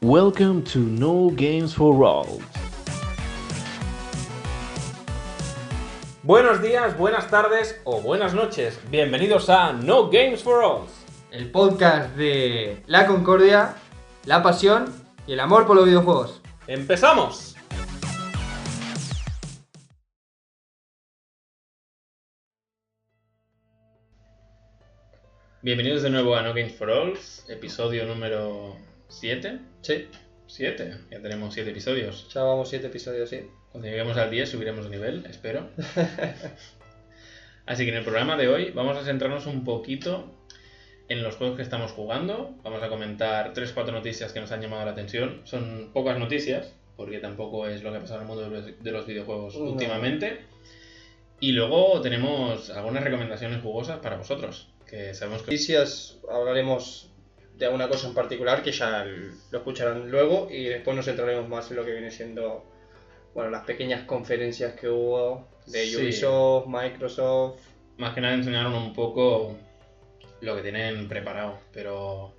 Welcome to No Games for All. Buenos días, buenas tardes o buenas noches. Bienvenidos a No Games for All. el podcast de la concordia, la pasión y el amor por los videojuegos. ¡Empezamos! Bienvenidos de nuevo a No Games for All, episodio número 7. Sí, 7, ya tenemos 7 episodios. ya vamos siete episodios, sí. Cuando lleguemos al 10 subiremos de nivel, espero. Así que en el programa de hoy vamos a centrarnos un poquito en los juegos que estamos jugando. Vamos a comentar 3-4 noticias que nos han llamado la atención. Son pocas noticias, porque tampoco es lo que ha pasado en el mundo de los- de los videojuegos No. últimamente. Y luego tenemos algunas recomendaciones jugosas para vosotros, que sabemos que... Noticias, hablaremos de alguna cosa en particular que ya lo escucharán luego y después nos centraremos más en lo que viene siendo bueno, las pequeñas conferencias que hubo de Sí. Ubisoft, Microsoft. Más que nada enseñaron un poco lo que tienen preparado, pero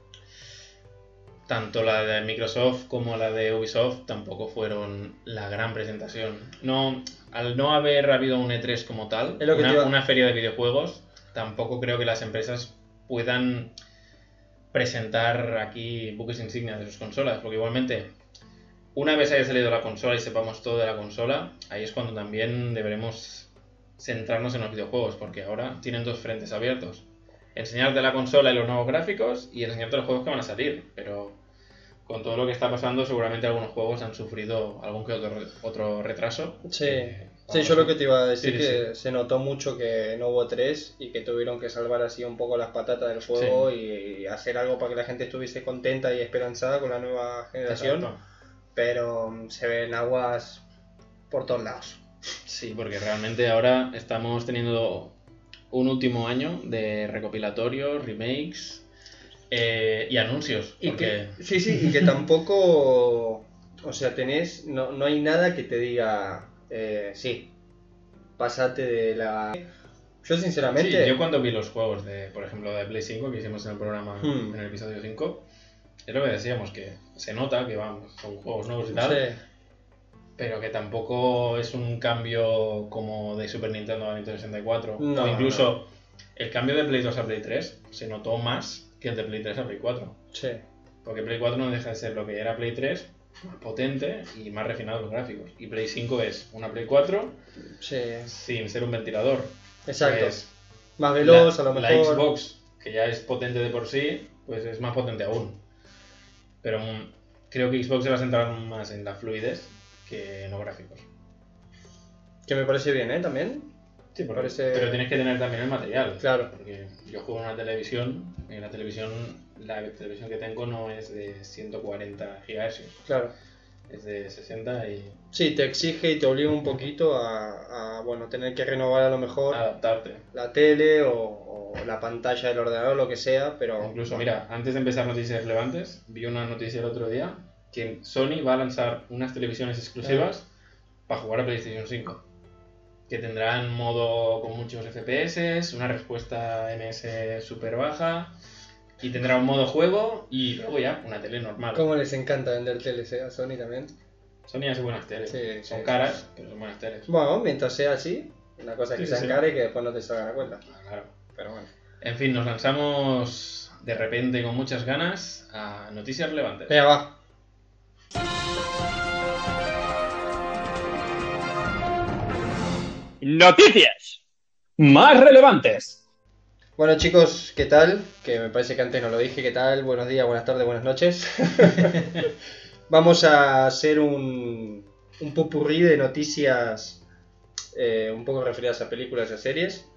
tanto la de Microsoft como la de Ubisoft tampoco fueron la gran presentación. No, al no haber habido un E3 como tal, Es lo que una, te iba- una feria de videojuegos, tampoco creo que las empresas puedan presentar aquí buques insignias de sus consolas, porque igualmente una vez haya salido la consola y sepamos todo de la consola, ahí es cuando también deberemos centrarnos en los videojuegos, porque ahora tienen dos frentes abiertos. Enseñarte la consola y los nuevos gráficos y enseñarte los juegos que van a salir, pero con todo lo que está pasando seguramente algunos juegos han sufrido algún que otro, otro retraso. Sí. que Sí, yo lo que te iba a decir Sí, sí, que se notó mucho que no hubo tres y que tuvieron que salvar así un poco las patatas del juego y, y hacer algo para que la gente estuviese contenta y esperanzada con la nueva generación. Exacto. pero mm, se ven aguas por todos lados. Sí, porque realmente ahora estamos teniendo un último año de recopilatorios, remakes eh, y anuncios. Y porque- que, sí, sí, y que tampoco, o sea, tenés, no, no hay nada que te diga, eh, sí, pásate de la... Yo sinceramente... Sí, yo cuando vi los juegos de, por ejemplo, de Play 5 que hicimos en el programa, Hmm. en el episodio 5, es lo que decíamos, que se nota que vamos, son juegos nuevos y tal, sí, pero que tampoco es un cambio como de Super Nintendo a Nintendo 64. No, o incluso el cambio de Play 2 a Play 3 se notó más que el de Play 3 a Play 4. sí. Porque Play 4 no deja de ser lo que era Play 3, más potente y más refinado los gráficos. Y Play 5 es una Play 4 Sí, sin ser un ventilador. exacto. Más veloz, la, a lo la mejor. Xbox, que ya es potente de por sí, pues es más potente aún. Pero mm, creo que Xbox se va a centrar más en la fluidez que en los gráficos. Que me parece bien, ¿eh? También. Sí, porque- Parece- pero tienes que tener también el material. Claro. Porque yo juego en una televisión, y en la televisión, la televisión que tengo no es de 140 GHz, Claro. es de 60 y Sí, te exige y te obliga un poquito a, a, bueno, tener que renovar a lo mejor adaptarte. la tele o, o la pantalla del ordenador, lo que sea, pero... Incluso, mira, antes de empezar noticias relevantes, vi una noticia el otro día que Sony va a lanzar unas televisiones exclusivas para jugar a PlayStation 5. Que tendrán modo con muchos FPS, una respuesta MS super baja, y tendrá un modo juego y luego ya una tele normal. ¿Cómo les encanta vender teles eh, a Sony también? Sony hace buenas teles. Sí, Son sí, caras, sí. pero son buenas teles. Bueno, mientras sea así, una cosa es que Sí, sean sí. caras y que después no te salgan a cuenta. Ah, Claro. Pero bueno. En fin, nos lanzamos de repente con muchas ganas a noticias relevantes. Venga, va. Noticias más relevantes. Bueno chicos, ¿qué tal? Que me parece que antes no lo dije, ¿qué tal? Buenos días, buenas tardes, buenas noches. Vamos a hacer un, un popurrí de noticias eh, un poco referidas a películas y a series.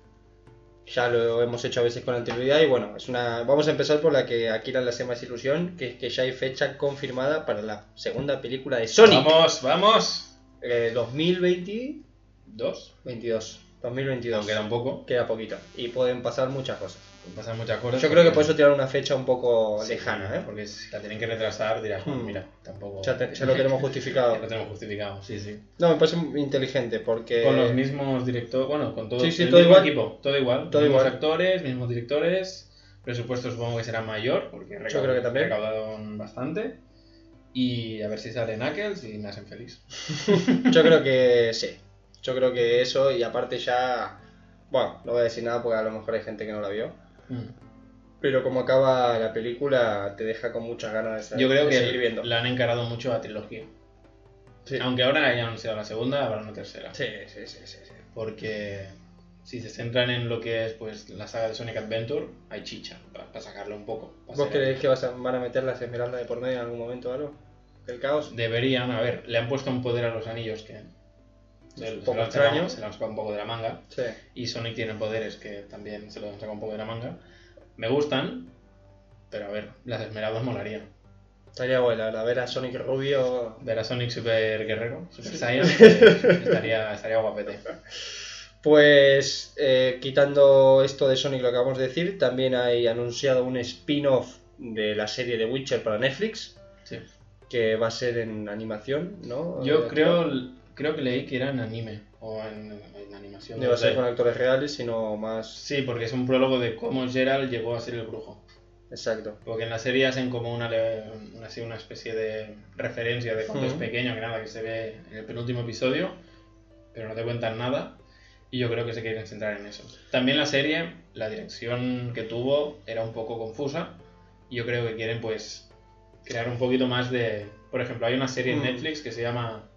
Ya lo hemos hecho a veces con anterioridad y bueno, es una vamos a empezar por la que a Kira le hace más ilusión, que es que ya hay fecha confirmada para la segunda película de Sonic. ¡Vamos, vamos! Eh, 2022. Dos. 2022. Aún queda un poco. Queda poquito. Y pueden pasar muchas cosas. Pasan muchas cosas. Yo creo que por eso tiraron una fecha un poco Sí, lejana, ¿eh? Porque si la tienen que retrasar, dirás, "Pues Hmm. mira, tampoco. Ya, te- ya lo tenemos Ya justificado. lo tenemos justificado, sí, sí. No, me parece inteligente porque... Con los mismos directores, bueno, con todo, Sí, sí, el todo mismo igual. equipo, todo igual. Todo mismos igual. actores, mismos directores. Presupuesto supongo que será mayor, porque Yo creo que también. recaudaron bastante. Y a ver si sale Knuckles y me hacen feliz. Yo creo que sí. Yo creo que eso, y aparte ya. Bueno, no voy a decir nada porque a lo mejor hay gente que no la vio. Mm. Pero como acaba la película, te deja con muchas ganas de, sa- Yo creo de que seguir viendo. la han encarado mucho a trilogía. Sí. Aunque ahora hayan anunciado la segunda, habrá una tercera. Sí, sí, sí, sí, sí. Porque si se centran en lo que es pues la saga de Sonic Adventure, hay chicha para sacarlo un poco. ¿Vos ser- creéis que vas a- van a meter las esmeraldas de por medio en algún momento o algo? ¿El caos? Deberían, a ver, le han puesto un poder a los anillos que se poco extraño. se lo han sacado un poco de la manga. Sí. Y Sonic tiene poderes que también se lo han sacado un poco de la manga. Me gustan, pero a ver, las esmeraldas molarían. Estaría bueno, la ver a Sonic Rubio. Ver a Sonic Super Guerrero, Super Saiyan, pues, estaría, estaría guapete. Pues eh, quitando esto de Sonic lo que acabamos de decir, también hay anunciado un spin-off de la serie de Witcher para Netflix, Sí. que va a ser en animación, ¿no? Yo Eh, creo, creo que leí que era en anime o en, en animación. No va a ser 2D. con actores reales, sino más... Sí, porque es un prólogo de cómo Gerald llegó a ser el brujo. Exacto. Porque en la serie hacen como una, una, así una especie de referencia de cuando es Ujú. pequeño, que nada, que se ve en el penúltimo episodio, pero no te cuentan nada. Y yo creo que se quieren centrar en eso. También la serie, la dirección que tuvo era un poco confusa. Y yo creo que quieren, pues, crear un poquito más de. Por ejemplo, hay una serie en. Netflix que se llama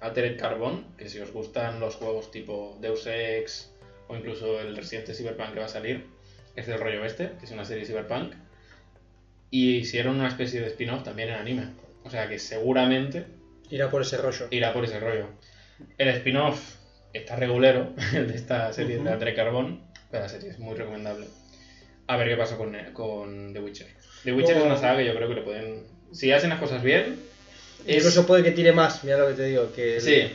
Altered Carbon, que si os gustan los juegos tipo Deus Ex o incluso el reciente Cyberpunk que va a salir, es del rollo este, que es una serie Cyberpunk. Y hicieron una especie de spin-off también en anime. O sea que seguramente Irá por ese rollo. irá por ese rollo. El spin-off está regulero, el de esta serie de Ujú. Atre Carbón, pero la serie es muy recomendable. A ver qué pasa con, con The Witcher. The Witcher es Como- una saga que yo creo que le pueden. Si hacen las cosas bien. Es- Incluso puede que tire más, mira lo que te digo. Que el- Sí.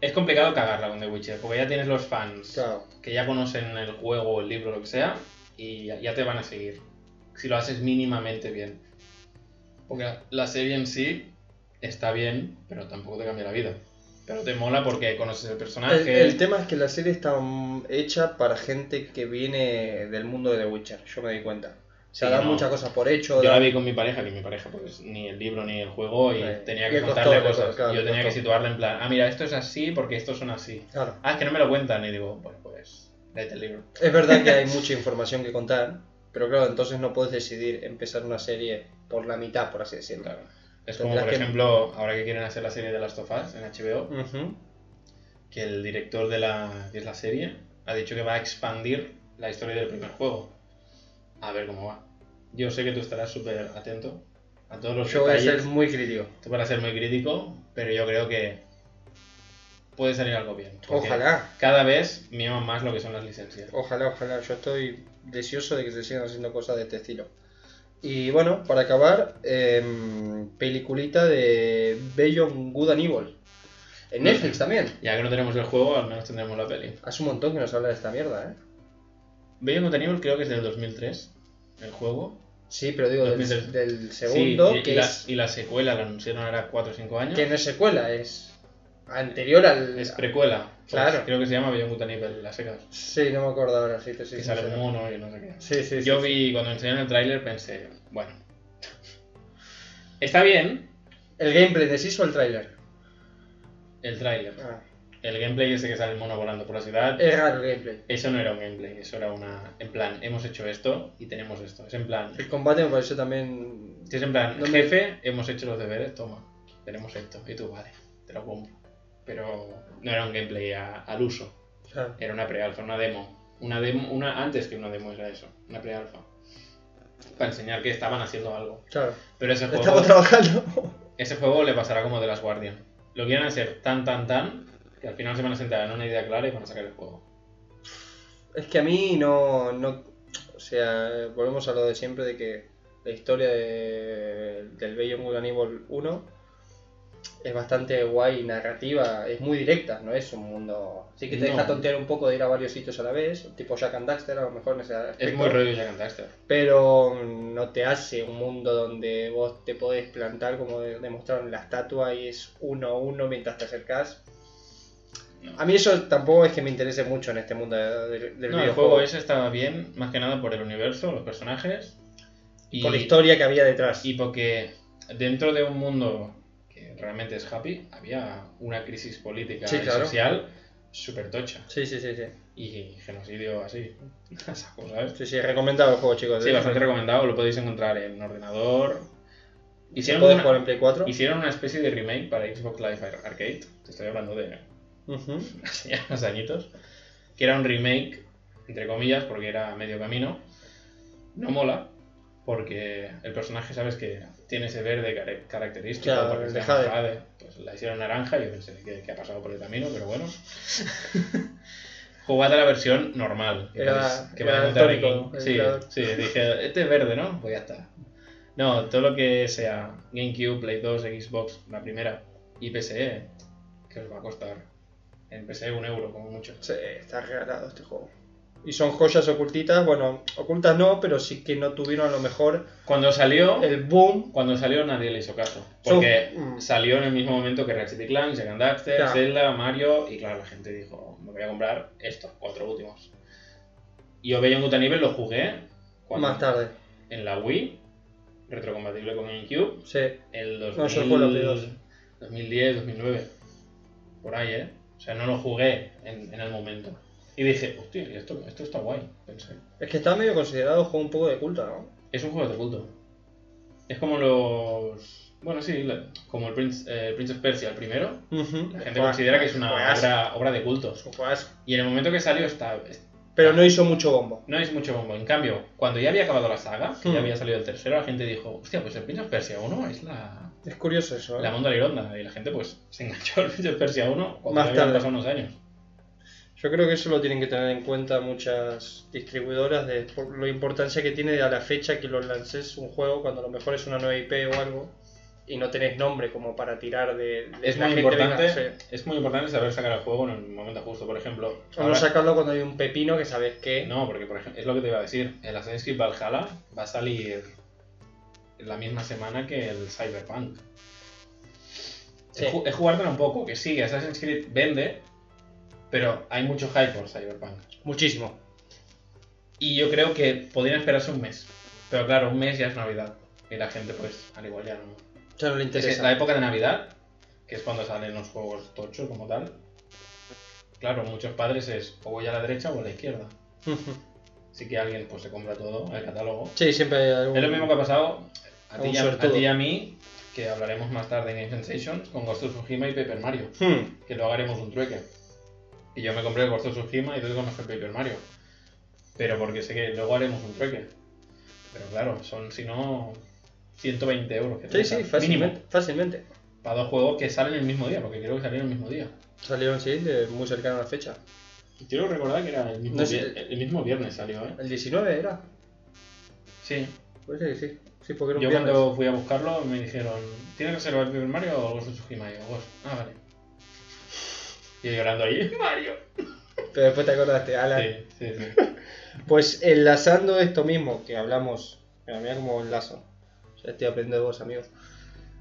Es complicado cagarla con The Witcher, porque ya tienes los fans Claro. que ya conocen el juego el libro lo que sea, y ya, ya te van a seguir. Si lo haces mínimamente bien. Porque la- serie en sí está bien, pero tampoco te cambia la vida. Pero te mola porque conoces el personaje. El, el tema es que la serie está mm, hecha para gente que viene del mundo de The Witcher, yo me di cuenta. O sea, Sí, dan no. muchas cosas por hecho. Yo la vi con mi pareja, que mi pareja pues ni el libro ni el juego y tenía que contarle costó, cosas. claro, Yo tenía que situarle en plan, ah, mira, esto es así porque estos son así. Claro. Ah, es que no me lo cuentan y digo, bueno, pues léete el libro. Es verdad que hay mucha información que contar, pero claro, entonces no puedes decidir empezar una serie por la mitad, por así decirlo. Claro. Es como, por que- ejemplo, ahora que quieren hacer la serie de Last of Us en HBO, que el director de la, es la serie ha dicho que va a expandir la historia del primer juego. A ver cómo va. Yo sé que tú estarás súper atento a todos los Yo voy a detalles. ser muy crítico. Tú vas a ser muy crítico, pero yo creo que puede salir algo bien. Ojalá, Cada vez miman más lo que son las licencias. ojalá, ojalá. Yo estoy deseoso de que se sigan haciendo cosas de este estilo. Y bueno, para acabar, em, peliculita de Beyond Good and Evil. En Netflix también. Ya que no tenemos el juego, al menos tendremos la peli. Hace un montón que nos habla de esta mierda, ¿eh? Beyond Good and Evil creo que es del 2003, el juego. Sí, pero digo del, 2003. del segundo, Sí, y, la, es, y la secuela la anunciaron ahora 4 o 5 años. que no es secuela, es anterior al... Es precuela. Pues Claro. Creo que se llama Beyond Good Evil, las secas. Sí, no me acuerdo ahora, sí, te soy que sale un mono y no sé qué. Sí, sí, sí. Yo sí. vi, cuando enseñaron el tráiler pensé, bueno. Está bien ¿El gameplay de sí o el tráiler? el tráiler. Ah, El gameplay ese que sale el mono volando por la ciudad. es raro el gameplay. Eso no era un gameplay, eso era una... En plan, hemos hecho esto y tenemos esto. Es en plan... El combate me pareció también... Es en plan, No me- jefe, hemos hecho los deberes, toma, tenemos esto. Y tú, vale, te lo compro. Pero no era un gameplay a- al uso. Claro. Era una pre-alfa, una demo. Una demo, una antes que una demo era eso, una pre-alfa. Para enseñar que estaban haciendo algo. claro. Pero ese juego, Estamos trabajando. ese juego le pasará como de las Guardian. Lo quieren hacer tan, tan, tan, que al final se van a sentar en una idea clara y van a sacar el juego. Es que a mí no, no... O sea, volvemos a lo de siempre de que la historia de- del Bello Good Evil 1 es bastante guay narrativa, es muy directa, no es un mundo... Sí que te No. deja tontear un poco de ir a varios sitios a la vez, tipo Jack and Daxter a lo mejor en ese Es aspecto. muy rollo Jack and Daxter. pero no te hace un mundo donde vos te podés plantar como de- demostraron en la estatua y es uno a uno mientras te acercás. A mí eso tampoco es que me interese mucho en este mundo de- de- del No, el videojuego. juego ese estaba bien, más que nada por el universo, los personajes. Y, Por la historia que había detrás. y porque dentro de un mundo que realmente es happy, había una crisis política Sí, y claro. social súper tocha. Sí, sí, sí, sí. Y genocidio así. saco, ¿sabes? Sí, sí, recomendado el juego, chicos. Sí, bastante recomendado, lo podéis encontrar en ordenador. ¿Se Hicieron una, jugar en Play 4? hicieron una especie de remake para Xbox Live Arcade, te estoy hablando de Hace ya unos añitos, que era un remake, entre comillas, porque era medio camino. No mola, porque el personaje, sabes que tiene ese verde característico, Claro, porque se llama Jade. Pues la hicieron naranja y yo pensé que, que ha pasado por el camino, pero bueno. Jugad a la versión normal. que Era- que tónico, aquí. Sí, sí, dije, este es verde, ¿no? Pues ya está. No, todo lo que sea GameCube, Play 2, Xbox, la primera, y PSE, que os va a costar en un euro como mucho. Sí, está regalado este juego. Y son joyas ocultitas, bueno, ocultas no, pero sí que no tuvieron a lo mejor Cuando salió, el boom. cuando salió nadie le hizo caso. Porque mm. salió en el mismo momento que Ratchet y Clank, Second Daxter, Claro. Zelda, Mario, y claro, la gente dijo, me voy a comprar estos cuatro últimos. Y Obey Good Nivel lo jugué cuando- Más tarde. en la Wii, retrocompatible con GameCube, Sí. el 2000, No, yo jugué la Play 2. 2010, 2009. Por ahí, ¿eh? O sea, no lo jugué en, en el momento. Y dije, hostia, esto, esto está guay, pensé. Es que está medio considerado juego un poco de culto, ¿no? Es un juego de culto. Es como los... Bueno, sí, la- como el Prince, eh, Prince of Persia, el primero. La gente considera que es una Juegazo. obra, obra de culto. Es un juegazo. Y en el momento que salió está, Pero no hizo mucho bombo. no es mucho bombo. En cambio, cuando ya había acabado la saga, que Hmm. ya había salido el tercero, la gente dijo, hostia, pues el Prince of Persia 1 es la, Es curioso eso, ¿eh? la Monda Lironda. Y la gente pues se enganchó al Prince of Persia 1 cuando Más tarde. pasado unos años. Yo creo que eso lo tienen que tener en cuenta muchas distribuidoras de por la importancia que tiene a la fecha que lo lances un juego cuando a lo mejor es una nueva IP o algo y no tenés nombre como para tirar de, de Es la muy, importante, venga, sí. es muy importante saber sacar el juego en el momento justo. Por ejemplo, O no sacarlo cuando hay un pepino que sabes que No, porque por ejemplo, es lo que te iba a decir. El Assassin's Creed Valhalla va a salir la misma semana que el Cyberpunk. Sí. Es, es un poco, que sí, Assassin's Creed vende, pero hay mucho hype por Cyberpunk. muchísimo. Y yo creo que podrían esperarse un mes. Pero claro, un mes ya es Navidad. Y la gente, pues, al igual ya no. Ya no le Es que interesa. la época de Navidad, que es cuando salen los juegos tochos como tal. Claro, muchos padres es o voy a la derecha o a la izquierda. Así que alguien pues se compra todo, el catálogo. sí, siempre hay algún... Es lo mismo que ha pasado a ti, y a, a ti y a mí, que hablaremos más tarde en Game Sensations, con Ghost of Tsushima y Paper Mario, Hmm. que luego haremos un trueque. Y yo me compré el Ghost of Tsushima y tú te compraste el Paper Mario. Pero porque sé que luego haremos un trueque. Pero claro, son si no 120 euros. Que te Sí, sí, fácilmente. Mínimo. Fácilmente. Para dos juegos que salen el mismo día, porque creo que salieron el mismo día. Salieron, sí, de muy cercano a la fecha. Quiero recordar que era el mismo, No sé. vier- el mismo viernes salió, ¿eh? ¿El 19 era? Sí. Puede ser que sí. Sí, porque era un Yo viernes. cuando fui a buscarlo me dijeron, ¿tienes reserva el Paper Mario o Ghost of Tsushima? Y yo, Ghost. Ah, vale. Y yo llorando ahí, Mario. Pero después te acordaste, Alan. Sí, sí, sí. Pues enlazando esto mismo que hablamos, mira, mira cómo enlazo. Ya estoy aprendiendo de vos, amigos.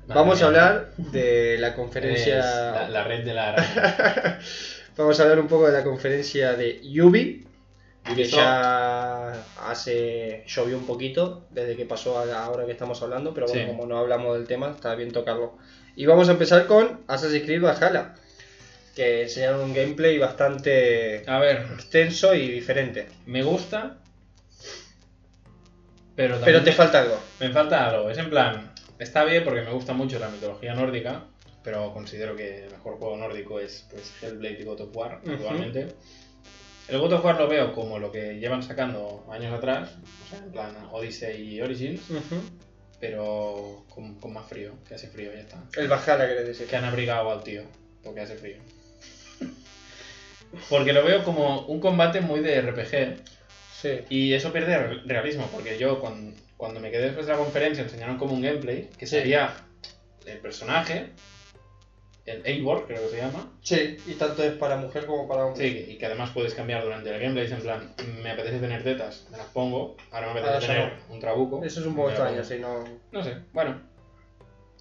Madre Vamos a hablar de la conferencia. La, la red de la. Vamos a hablar un poco de la conferencia de Yubi, que ya hace llovió un poquito desde que pasó a la hora que estamos hablando, pero bueno, Sí. como no hablamos del tema, está bien tocarlo. Y vamos a empezar con Assassin's Creed Valhalla, que enseñaron un gameplay bastante A ver, extenso y diferente. me gusta. Pero, Pero te me- falta algo. Me falta algo. Es en plan, está bien porque me gusta mucho la mitología nórdica, pero considero que el mejor juego nórdico es pues, Hellblade y God of War actualmente. El God of War lo veo como lo que llevan sacando años atrás, o sea, en plan Odyssey y Origins, pero con, con más frío, que hace frío, ya está. El Valhalla, querés decir. Que han abrigado al tío, porque hace frío. Porque lo veo como un combate muy de RPG, Sí. y eso pierde re- realismo, porque yo cuando, cuando me quedé después de la conferencia enseñaron como un gameplay que sería el personaje, el Eivor creo que se llama, Sí, y tanto es para mujer como para hombre. sí, y que además puedes cambiar durante el gameplay, en plan, me apetece tener tetas, me las pongo, ahora me apetece ya tener un trabuco. Eso es un poco extraño, si no. No sé, bueno,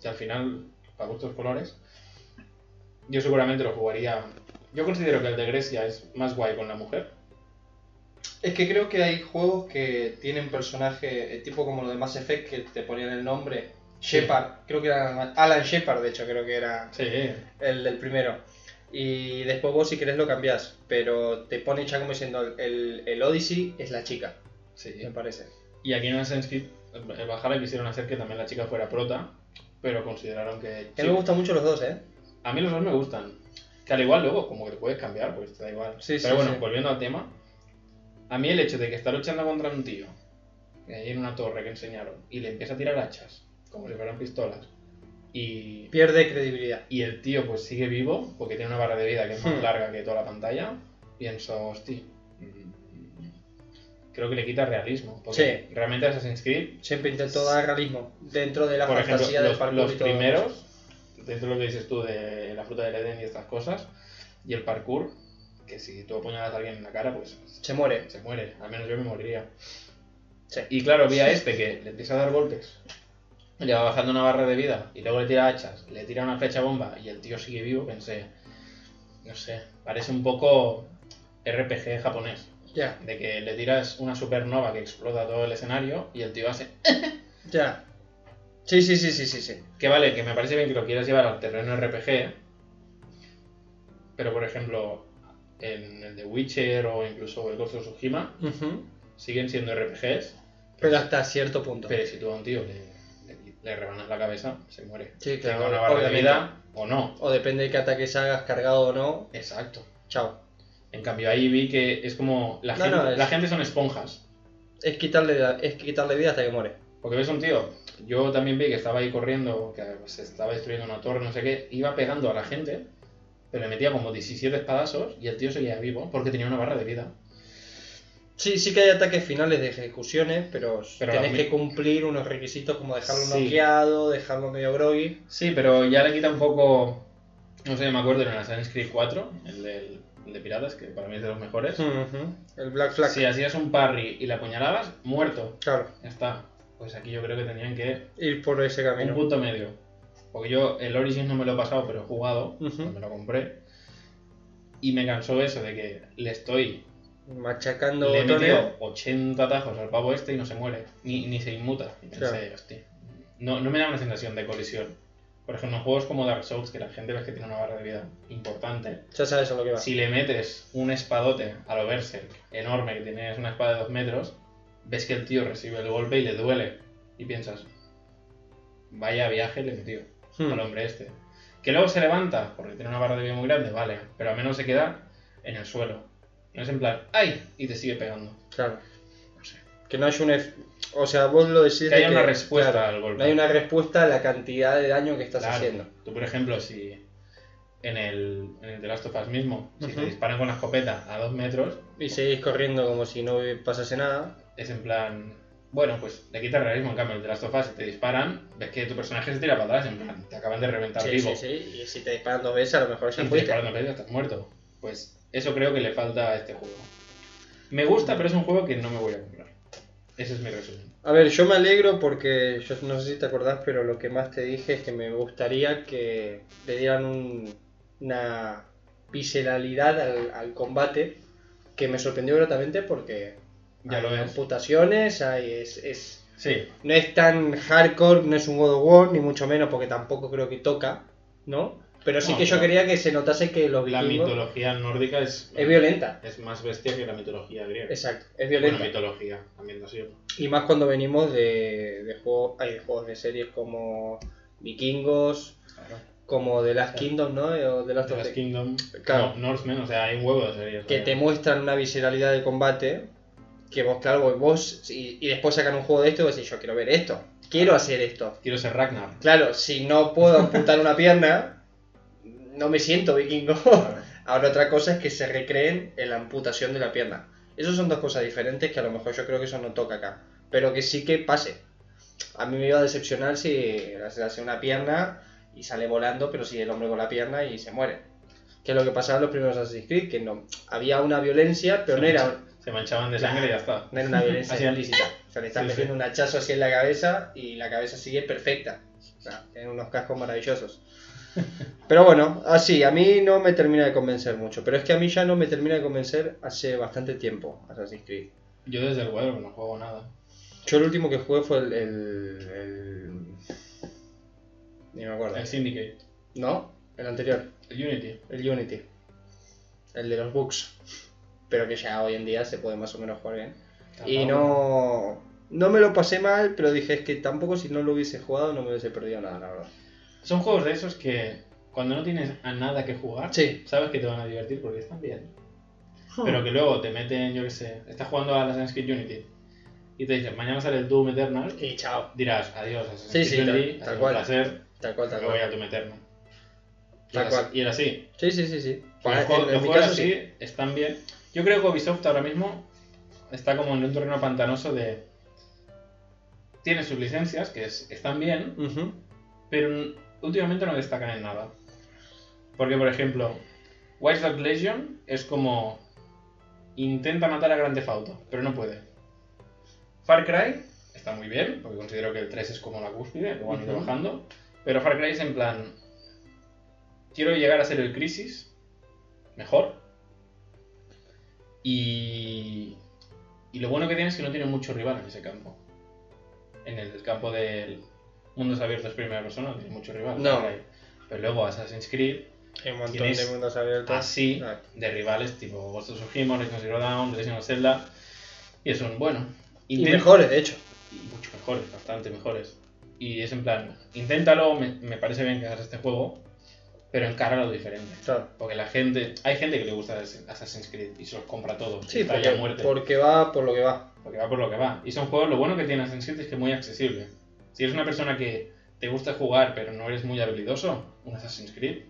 y al final, para gustos colores, yo seguramente lo jugaría, yo considero que el de Grecia es más guay con la mujer, Es que creo que hay juegos que tienen personajes, eh, tipo como lo de Mass Effect, que te ponían el nombre Shepard, creo que era Alan Shepard, de hecho, creo que era Sí, el del primero. Y después vos si querés lo cambiás, pero te pone ya como diciendo el, el Odyssey es la chica, sí. me parece. Y aquí en Assassin's Creed Valhalla quisieron hacer que también la chica fuera prota, pero consideraron que... A mí me gustan mucho los dos, ¿eh? A mí los dos me gustan. Que al igual luego, como que te puedes cambiar, pues te da igual. Sí, Pero sí, bueno, sí. volviendo al tema, a mí el hecho de que está luchando contra un tío, que hay en una torre que enseñaron, y le empieza a tirar hachas, como si fueran pistolas, y, Pierde credibilidad. y el tío pues sigue vivo, porque tiene una barra de vida que es más Hmm. larga que toda la pantalla, pienso, hostia, creo que le quita realismo. Porque realmente Assassin's Creed Siempre intento dar realismo dentro de la por ejemplo, fantasía del parkour los y primeros, dentro de lo que dices tú de la fruta del Edén y estas cosas, y el parkour, que si tú apuñalas a alguien en la cara, pues Se muere. se muere, al menos yo me moriría. Sí. Y claro, vi a este que le empieza a dar golpes, le va bajando una barra de vida, y luego le tira hachas, le tira una flecha bomba, y el tío sigue vivo, pensé, no sé, parece un poco RPG japonés, Ya, de que le tiras una supernova que explota todo el escenario, y el tío hace ya. Sí, sí, sí, sí, sí, sí. Que vale, que me parece bien que lo quieras llevar al terreno RPG, pero por ejemplo, en el de Witcher o incluso el Ghost of Tsushima, siguen siendo RPGs, Pero hasta cierto punto. pero si tú a un tío le, le- rebanas la cabeza, se muere. Sí, Tenga una barra de vida o no. O depende de qué ataques hagas, cargado o no. Exacto. Chao. En cambio ahí vi que es como la, No, gente, no, es- la gente son esponjas. Es quitarle, es quitarle vida hasta que muere. Porque ves un tío, yo también vi que estaba ahí corriendo, que se estaba destruyendo una torre, no sé qué, iba pegando a la gente, pero le metía como 17 espadazos y el tío seguía vivo porque tenía una barra de vida. Sí, sí que hay ataques finales de ejecuciones, pero, Pero tenés que cumplir unos requisitos como dejarlo Sí. noqueado, dejarlo medio groggy. Sí, pero ya le quita un poco, no sé, me acuerdo en el Assassin's Creed 4, el, del- el de piratas, que para mí es de los mejores. El Black Flag. Si hacías un parry y la apuñalabas, muerto. Claro, Ya está. Pues aquí yo creo que tenían que ir por ese un camino. punto medio. Porque yo el Origins no me lo he pasado, pero he jugado, Ujú. me lo compré. Y me cansó eso de que le estoy Machacando Le botones. metido 80 tajos al pavo este y no se muere, ni, ni se inmuta. Pensé, Claro. hostia, no, no me da una sensación de colisión. Por ejemplo, en juegos como Dark Souls, que la gente ves que tiene una barra de vida importante, Ya sabes a lo que va. si le metes un espadote a lo Berserk enorme, que tienes una espada de 2 metros, ves que el tío recibe el golpe y le duele. Y piensas, vaya viaje le metió Hmm. al hombre este. Que luego se levanta, porque tiene una barra de vida muy grande, vale, pero al menos se queda en el suelo. No es en plan, ¡ay! Y te sigue pegando. Claro. No sé. Que no hay un... ef- O sea, vos lo decís... Que de haya una respuesta claro, al golpe. No hay una respuesta a la cantidad de daño que estás Claro. haciendo. Tú, por ejemplo, si en el, en el The Last of Us mismo, si te disparan con la escopeta a dos metros, Y seguís corriendo como si no pasase nada. es en plan. Bueno, pues le quita realismo. En cambio, el The Last of Us, si te disparan, ves que tu personaje se tira para atrás, en plan, te acaban de reventar Sí, vivo. sí, sí. Y si te disparan dos veces, a lo mejor ya te fuiste. disparan dos veces, estás muerto. Pues eso creo que le falta a este juego. Me gusta, pero es un juego que no me voy a comprar. Ese es mi resumen. A ver, yo me alegro porque yo no sé si te acordás, pero lo que más te dije es que me gustaría que le dieran un- una visceralidad al, al combate que me sorprendió gratamente porque Ya hay lo es. amputaciones, hay, es, es- Sí, no es tan hardcore, no es un God of War, ni mucho menos porque tampoco creo que toca, ¿no? Pero sí No, que yo quería que se notase que los la vikingos mitología nórdica es, es violenta. es más bestia que la mitología griega. Exacto, es Bueno, violenta. mitología, ambientación. Y más cuando venimos de, de juegos, hay juegos de series como Vikingos, Claro. como The Last. Kingdom, ¿no? O The Last The Last the- Kingdom, Claro. no, Norsemen, o sea, hay un huevo de series. que te muestran una visceralidad de combate, que vos, claro, vos- vos, y, y después sacan un juego de esto y vos decís, yo quiero ver esto, quiero hacer esto. Quiero ser Ragnar. Claro, si no puedo amputar una pierna, no me siento vikingo. Ahora otra cosa es que se recreen en la amputación de la pierna. Esas son dos cosas diferentes que a lo mejor yo creo que eso no toca acá. Pero que sí que pase. A mí me iba a decepcionar si se hace una pierna y sale volando, pero sigue el hombre con la pierna y se muere. Que es lo que pasaba en los primeros Assassin's Creed, que no había una violencia, pero Se no era, mancha- Se manchaban de sangre y ya está. no era una violencia explícita. O sea, le están Sí, sí. metiendo un hachazo así en la cabeza y la cabeza sigue perfecta. O sea, tienen unos cascos maravillosos. Pero bueno, así, a mí no me termina de convencer mucho. Pero es que a mí ya no me termina de convencer hace bastante tiempo Assassin's Creed. Yo desde el 4 no juego nada. Yo el último que jugué fue el, el, el, Ni me acuerdo. El Syndicate. No, el anterior, El Unity. el Unity. El de los bugs. Pero que ya hoy en día se puede más o menos jugar bien. Y no. No me lo pasé mal, pero dije es que tampoco si no lo hubiese jugado no me hubiese perdido nada, la verdad. Son juegos de esos que cuando no tienes a nada que jugar, Sí. sabes que te van a divertir porque están bien. Pero que luego te meten, yo qué sé, estás jugando a Assassin's Creed Unity y te dicen, mañana sale el Doom Eternal, Y chao. dirás, adiós, Assassin's Sí, Creed Unity, tal cual. un placer, Tal cual, tal me voy a. Doom Eternal. Y Tal era, cual. así- y era así. Sí, sí, sí, sí. Los Para- juegos, en, los mi juegos caso así sí. están bien. Yo creo que Ubisoft ahora mismo está como en un terreno pantanoso de... Tiene sus licencias, que es- están bien, pero últimamente no destacan en nada. Porque, por ejemplo, Watch Dogs Legion es como intenta matar a Grand Theft Auto, pero no puede. Far Cry está muy bien, porque considero que el 3 es como la cúspide, luego han ido bajando. Pero Far Cry es en plan, quiero llegar a ser el Crisis, mejor. Y, y lo bueno que tiene es que no tiene mucho rival en ese campo. En el campo del mundos abiertos primera persona no tiene mucho rival. No. Pero luego Assassin's Creed, Hay un montón Tienes de mundos abiertos. así, de rivales tipo Ghost of Tsushima, Horizon Zero Dawn, Legend of Zelda. Y son, bueno, Y mejores, de hecho. y mucho mejores, bastante mejores. Y es en plan, inténtalo, me, me parece bien que hagas este juego, pero encáralo diferente. Claro. Porque la gente, hay gente que le gusta Assassin's Creed y se los compra todos. Sí, ya porque, muerte. porque va por lo que va. Porque va por lo que va. Y son juegos, lo bueno que tiene Assassin's Creed es que es muy accesible. Si eres una persona que te gusta jugar pero no eres muy habilidoso, un Assassin's Creed,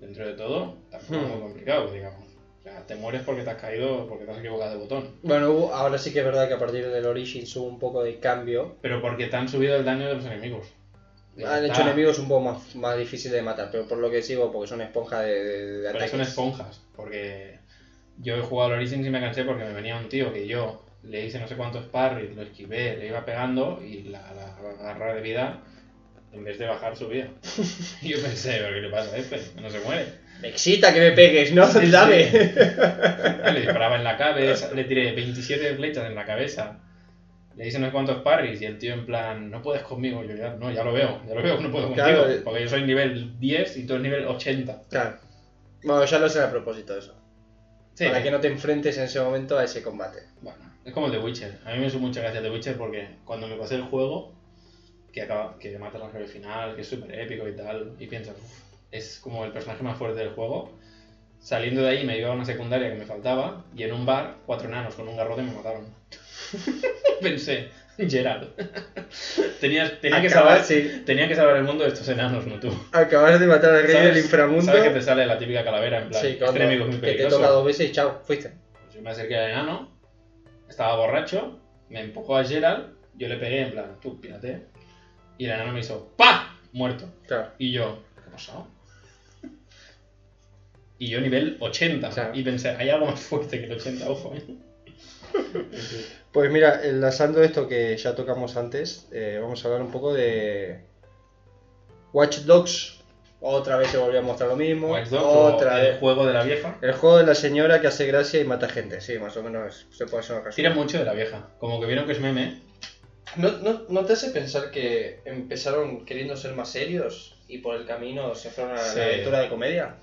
dentro de todo, tampoco es Hmm. muy complicado, digamos. O sea, te mueres porque te has caído, porque te has equivocado de botón. Bueno, hubo- ahora sí que es verdad que a partir del Origins hubo un poco de cambio. Pero porque te han subido el daño de los enemigos. Ya Han está. hecho enemigos un poco más, más difíciles de matar, pero por lo que sigo, porque son esponja de, de, de Pero ataques. son esponjas, porque yo he jugado al Origins y me cansé porque me venía un tío que yo le hice no sé cuántos parries, lo esquivé, le iba pegando y la, la barra de vida, en vez de bajar, subía. y yo pensé, ¿pero qué le pasa a este? No se muere. Me excita que me pegues, ¿no? Sí. Dame. Le disparaba en la cabeza, le tiré 27 flechas en la cabeza. Le hice no sé cuántos parries y el tío en plan, no puedes conmigo. Yo ya, no, ya lo veo, ya lo veo, no puedo contigo. Claro, eh. Porque yo soy nivel 10 y tú eres nivel 80. Claro. Bueno, ya lo sé a propósito de eso. Sí, Para que no te enfrentes en ese momento a ese combate. Bueno, es como el de Witcher. A mí me hizo mucha gracia de Witcher porque cuando me pasé el juego, que acaba, que matas al jefe final, que es súper épico y tal, y piensas, "Uf, es como el personaje más fuerte del juego. Saliendo de ahí me iba a una secundaria que me faltaba y en un bar, cuatro enanos con un garrote me mataron. Pensé, Gerard, tenías, tenía, que salvar, sí. tenía que salvar el mundo de estos enanos, no tú. Acabas de matar al rey ¿Sabes- del inframundo. ¿Sabes que te sale la típica calavera en plan, Sí, este cuando- enemigo es muy que te peligroso? toca dos veces y chao, fuiste. Pues yo me acerqué al enano, estaba borracho, me empujó a Gerald, yo le pegué en plan, tú, pírate. Y el enano me hizo ¡Pa! Muerto. Claro. Y yo, ¿qué ha pasado? Y yo nivel 80. Claro. Y pensé, hay algo más fuerte que el 80, ojo. ¿eh? Pues mira, enlazando esto que ya tocamos antes, eh, vamos a hablar un poco de Watch Dogs. Otra vez se volvió a mostrar lo mismo. Otra el vez. juego de la vieja. El juego de la señora que hace gracia y mata gente. Sí, más o menos se puede hacer una Tira mucho de la vieja. Como que vieron que es meme. ¿No, no, ¿No te hace pensar que empezaron queriendo ser más serios y por el camino se fueron a Sí. la aventura de comedia?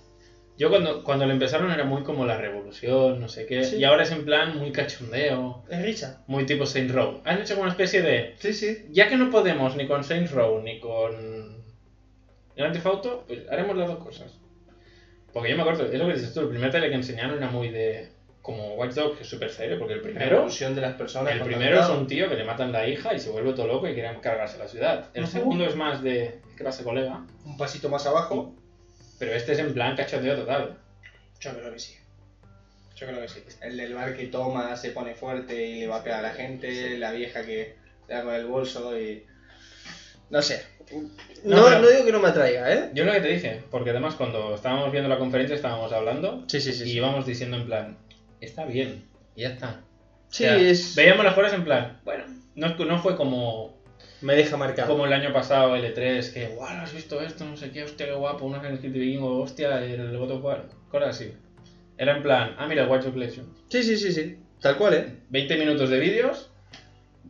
Yo cuando, cuando lo empezaron era muy como la revolución, no sé qué. Sí. Y ahora es en plan muy cachondeo, Es risa. muy tipo Saint Row. Han hecho como una especie de Sí, sí. ya que no podemos ni con Saints Row ni con Grand Theft Auto, pues haremos las dos cosas. Porque yo me acuerdo, es lo que dices tú, el primer tele que enseñaron era muy de como Watch Dogs, que es súper serio, porque el La primero, evolución de las personas. el primero es un tío que le matan la hija y se vuelve todo loco y quiere cargarse la ciudad. El Ujú. segundo es más de, ¿qué pasa colega? un pasito más abajo. Pero este es en plan cachondeo total. Yo creo que sí. Yo creo que sí. El del bar que toma, se pone fuerte y le va a pegar a la gente, la vieja que le da con el bolso y... No sé. No, No, pero- no digo que no me atraiga, ¿eh? Yo lo que te dije, porque además cuando estábamos viendo la conferencia estábamos hablando Sí, sí, sí. y íbamos diciendo en plan, está bien, y ya está. Sí, O sea, es... Veíamos las cosas en plan, bueno, no, no fue como, Me deja marcado. como el año pasado L3, que, guau, ¿has visto esto? No sé qué, hostia, qué guapo, una Assassin's Creed Vikingo, hostia, el of War, cosas así. Era en plan, ah, mira, el Watch Legion. Sí, sí, sí, sí. Tal cual, ¿eh? 20 minutos de vídeos,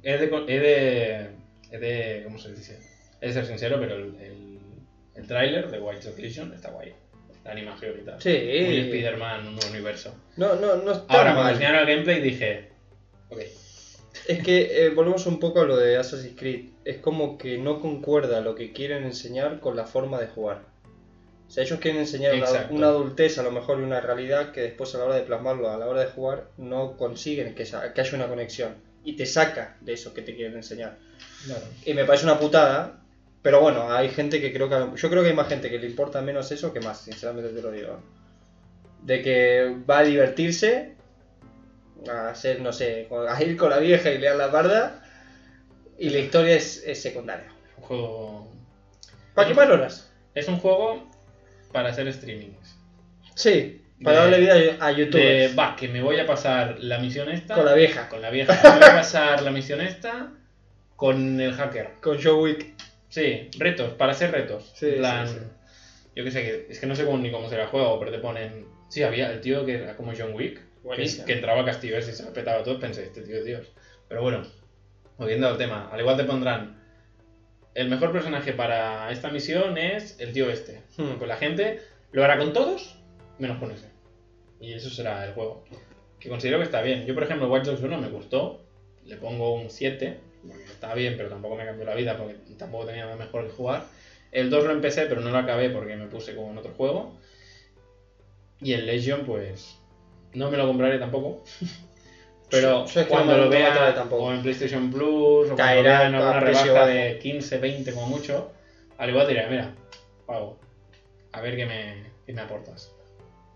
he de, he de, he de, ¿cómo se dice? He de ser sincero, pero el, el el tráiler de White Sox Legion está guay. La animación y tal. Sí. Muy Spider-Man, un nuevo universo. No, no, no está Ahora, cuando mal. enseñaron el gameplay dije, ok, Es que eh, volvemos un poco a lo de Assassin's Creed. Es como que no concuerda lo que quieren enseñar con la forma de jugar. O sea, ellos quieren enseñar una, Exacto. una adultez a lo mejor y una realidad que después a la hora de plasmarlo, a la hora de jugar, no consiguen que, haya una conexión. Y te saca de eso que te quieren enseñar. claro. Y me parece una putada. Pero bueno, hay gente que creo que... Yo creo que hay más gente que le importa menos eso que más, sinceramente te lo digo. De que va a divertirse, a hacer, no sé, a ir con la vieja y leer la parda, y la historia es, es secundaria. Un juego... ¿Para quemar horas? Es un juego para hacer streamings. Sí, para darle vida a YouTube. Va, que me voy a pasar la misión esta... Con la vieja, Con la vieja. Me voy a pasar la misión esta con el hacker. con Joe Wick. Sí, retos, para hacer retos. Sí, En plan, sí, sí. Yo que sé, que, es que no sé cómo, ni cómo será el juego, pero te ponen... Sí, había el tío que era como John Wick, que, entraba a castigos y se lo petaba todo, pensé, este tío es Dios. Pero bueno, volviendo al tema, al igual te pondrán... El mejor personaje para esta misión es el tío este. Hmm. Pues la gente lo hará con todos, menos con ese. Y eso será el juego. Que considero que está bien. Yo, por ejemplo, Watch Dogs 1 me gustó. Le pongo un 7. Está bien, pero tampoco me cambió la vida porque tampoco tenía nada mejor que jugar. El 2 lo empecé, pero no lo acabé porque me puse como en otro juego. Y el Legion, pues. No me lo compraré tampoco. Pero cuando lo vea tampoco. o en PlayStation Plus o cuando Caerá lo vea en alguna rebaja bajo. de 15, 20 como mucho, al igual diré, mira, pago. A ver qué me, qué me aportas.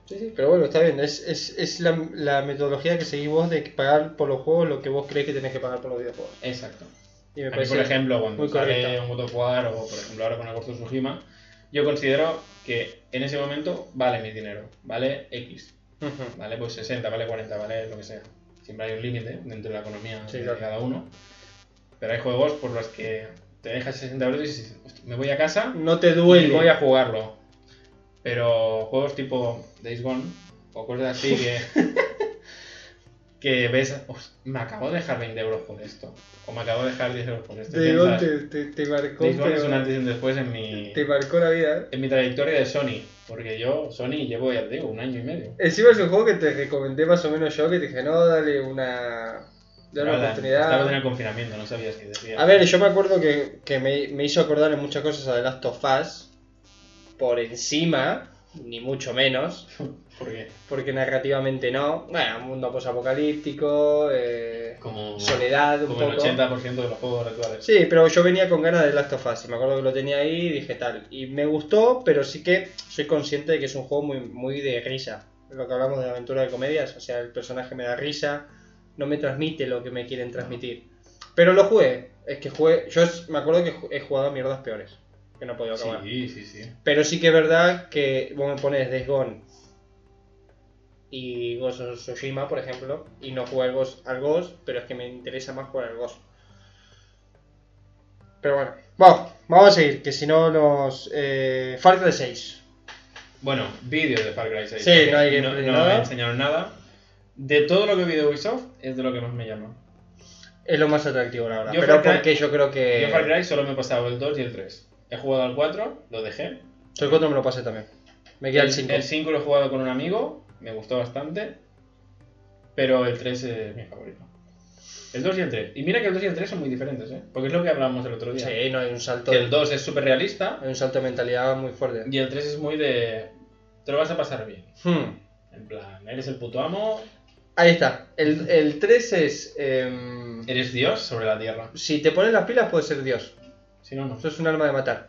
Sí, sí, pero bueno, está bien. Es, es, es la, la metodología que seguís vos de pagar por los juegos lo que vos crees que tenés que pagar por los videojuegos. Exacto. Y me A mí, por ejemplo, cuando sale correcto. un God of War o, por ejemplo, ahora con el Ghost Tsushima, yo considero que en ese momento vale mi dinero, vale X, vale pues 60, vale 40, vale lo que sea. Siempre hay un límite dentro de la economía Sí, de claro. cada uno. Pero hay juegos por los que te dejas 60 euros y dices, "Hostia, me voy a casa No te y duele. voy a jugarlo. Pero juegos tipo Days Gone o cosas así que, que ves, "Os- me acabo de dejar 20 euros por esto. O me acabo de dejar 10 euros por esto. Te, Piensas, te, te, te marcó, Days Gone es un antes y un después en mi, te marcó la vida. ¿eh? en mi trayectoria de Sony. Porque yo, Sony, llevo, ya te digo, un año y medio. Encima es un juego que te recomendé más o menos yo, que te dije, no, dale una, dale una oportunidad. Estaba en el confinamiento, no sabías qué decía. A ver, yo me acuerdo que, que me, me hizo acordar en muchas cosas a The Last of Us, por encima, ni mucho menos, ¿Por qué? porque narrativamente no. Bueno, mundo posapocalíptico, eh, Como, soledad un como el poco. 80% de los juegos actuales. Sí, pero yo venía con ganas de Last of Us y me acuerdo que lo tenía ahí y dije tal. Y me gustó, pero sí que soy consciente de que es un juego muy, muy de risa. Lo que hablamos de aventura de comedias, o sea, el personaje me da risa, no me transmite lo que me quieren transmitir. Pero lo jugué, es que jugué, yo es- me acuerdo que he jugado a mierdas peores, que no he podido acabar. Sí, sí, sí. Pero sí que es verdad que vos me pones Days Gone y Ghost of Tsushima, por ejemplo, y no juego al Ghost, al Ghost, pero es que me interesa más jugar al Ghost. Pero bueno, vamos, vamos a seguir, que si no nos... Eh, Far Cry 6. Bueno, vídeos de Far Cry 6. Sí, no hay no, no nada. me enseñaron nada. De todo lo que vi de Ubisoft, es de lo que más me llama. Es lo más atractivo ahora, Yo pero Far Cry- porque yo creo que... Yo Far Cry solo me he pasado el 2 y el 3. He jugado al 4, lo dejé. Yo el 4 me lo pasé también. Me queda el 5. El 5 lo he jugado con un amigo, me gustó bastante. Pero el 3 es mi favorito. El 2 y el 3. Y mira que el 2 y el 3 son muy diferentes, ¿eh? Porque es lo que hablábamos el otro día. Sí, no hay un salto... Que el 2 es súper realista Hay un salto de mentalidad muy fuerte. y el 3 es muy de... Te lo vas a pasar bien. Hmm. En plan, eres el puto amo, Ahí está. El, el 3 es... em, eres Dios sobre la tierra. Si te pones las pilas, puedes ser Dios. Si no, no. Eso es un arma de matar.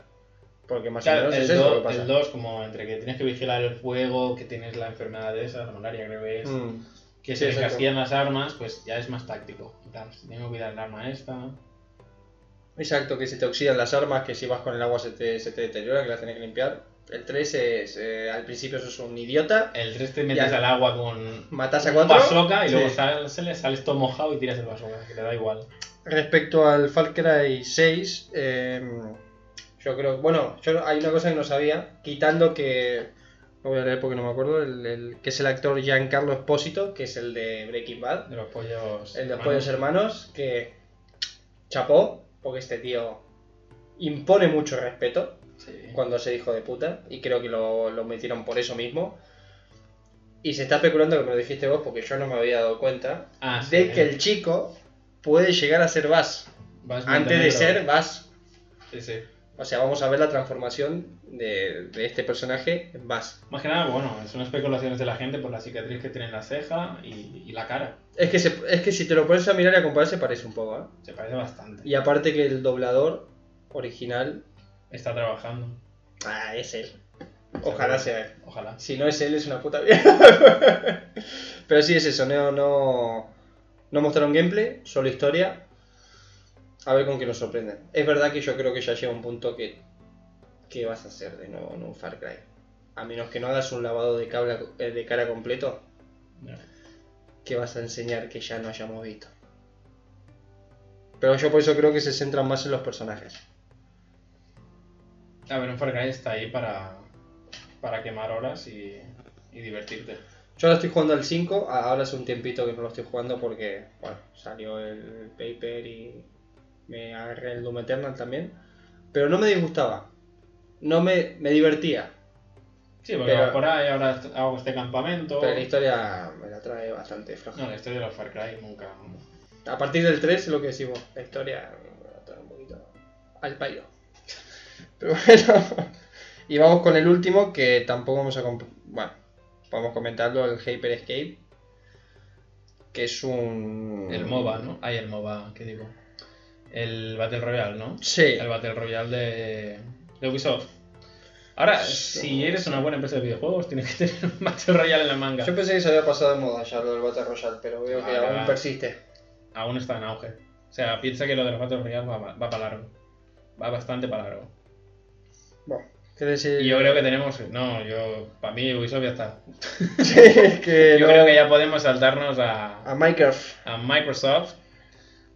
Porque más Claro, o menos el es eso lo 2, que pasa. el 2, como entre que tienes que vigilar el fuego, que tienes la enfermedad de esa, la malaria creo que es, Mm. que sí, se encasquillan las armas, pues ya es más táctico. Si tengo que cuidar el arma esta. Exacto, que se te oxidan las armas, que si vas con el agua se te, se te deteriora, que las tenés que limpiar. El 3 es, eh, al principio sos un idiota, El 3 te metes al agua con matas a cuatro. bazooka y Sí. luego sales, sales, todo mojado y tiras el bazooka, que te da igual. Respecto al Far Cry 6, eh, yo creo, bueno, yo hay una cosa que no sabía, quitando que, no voy a leer porque no me acuerdo, el, el- que es el actor Giancarlo Espósito, que es el de Breaking Bad, De los pollos. el de los pollos hermanos, que chapó, porque este tío impone mucho respeto. Sí. cuando se hijo de puta, y creo que lo, lo metieron por eso mismo. Y se está especulando, que me lo dijiste vos, porque yo no me había dado cuenta, Ah, sí. de que el chico puede llegar a ser Bass, Vas antes de ser Bass. Sí, sí. O sea, vamos a ver la transformación de, de este personaje en Bass. Más que nada, bueno, son especulaciones de la gente por la cicatriz que tiene en la ceja y, y la cara. Es que, se- es que si te lo pones a mirar y a comparar, se parece un poco, ¿eh? Se parece bastante. Y aparte que el doblador original, Está trabajando. ah, es él. Ojalá sea él. Ojalá. Si no es él, es una puta mierda. Pero sí es eso, no, no, no mostraron gameplay, solo historia. A ver con qué nos sorprenden. Es verdad que yo creo que ya llega un punto que. ¿Qué vas a hacer de nuevo en un Far Cry? A menos que no hagas un lavado de, cabla, eh, de cara completo. ¿qué vas a enseñar que ya no hayamos visto? Pero yo por eso creo que se centran más en los personajes. A ver, un Far Cry está ahí para, para quemar horas y, y divertirte. Yo ahora estoy jugando al 5, a- ahora hace un tiempito que no lo estoy jugando porque, bueno, salió el paper y me agarré el Doom Eternal también. Pero no me disgustaba, no me, me divertía, Sí, porque Pero- por ahí, ahora hago este campamento. pero la historia me la trae bastante floja. No, la historia de los Far Cry nunca. A partir del 3 es lo que decimos, la historia me la trae un poquito al pairo. Pero bueno, y vamos con el último que tampoco vamos a... Bueno, vamos comentarlo, el Hyper Escape. Que es un... El MOBA, ¿no? Hay el MOBA, ¿qué digo? El Battle Royale, ¿no? Sí. El Battle Royale de, de Ubisoft. Ahora, si eres una buena empresa de videojuegos, tienes que tener un Battle Royale en la manga. Yo pensé que se había pasado de moda ya lo del Battle Royale, pero veo que aún persiste. Aún está en auge. O sea, piensa que lo de los Battle Royale va, va para largo. Va bastante para largo. Bueno, decir... Y yo creo que tenemos. No, yo. Para mí, Ubisoft ya está. Sí, que Yo no- creo que ya podemos saltarnos a, A Minecraft. a Microsoft.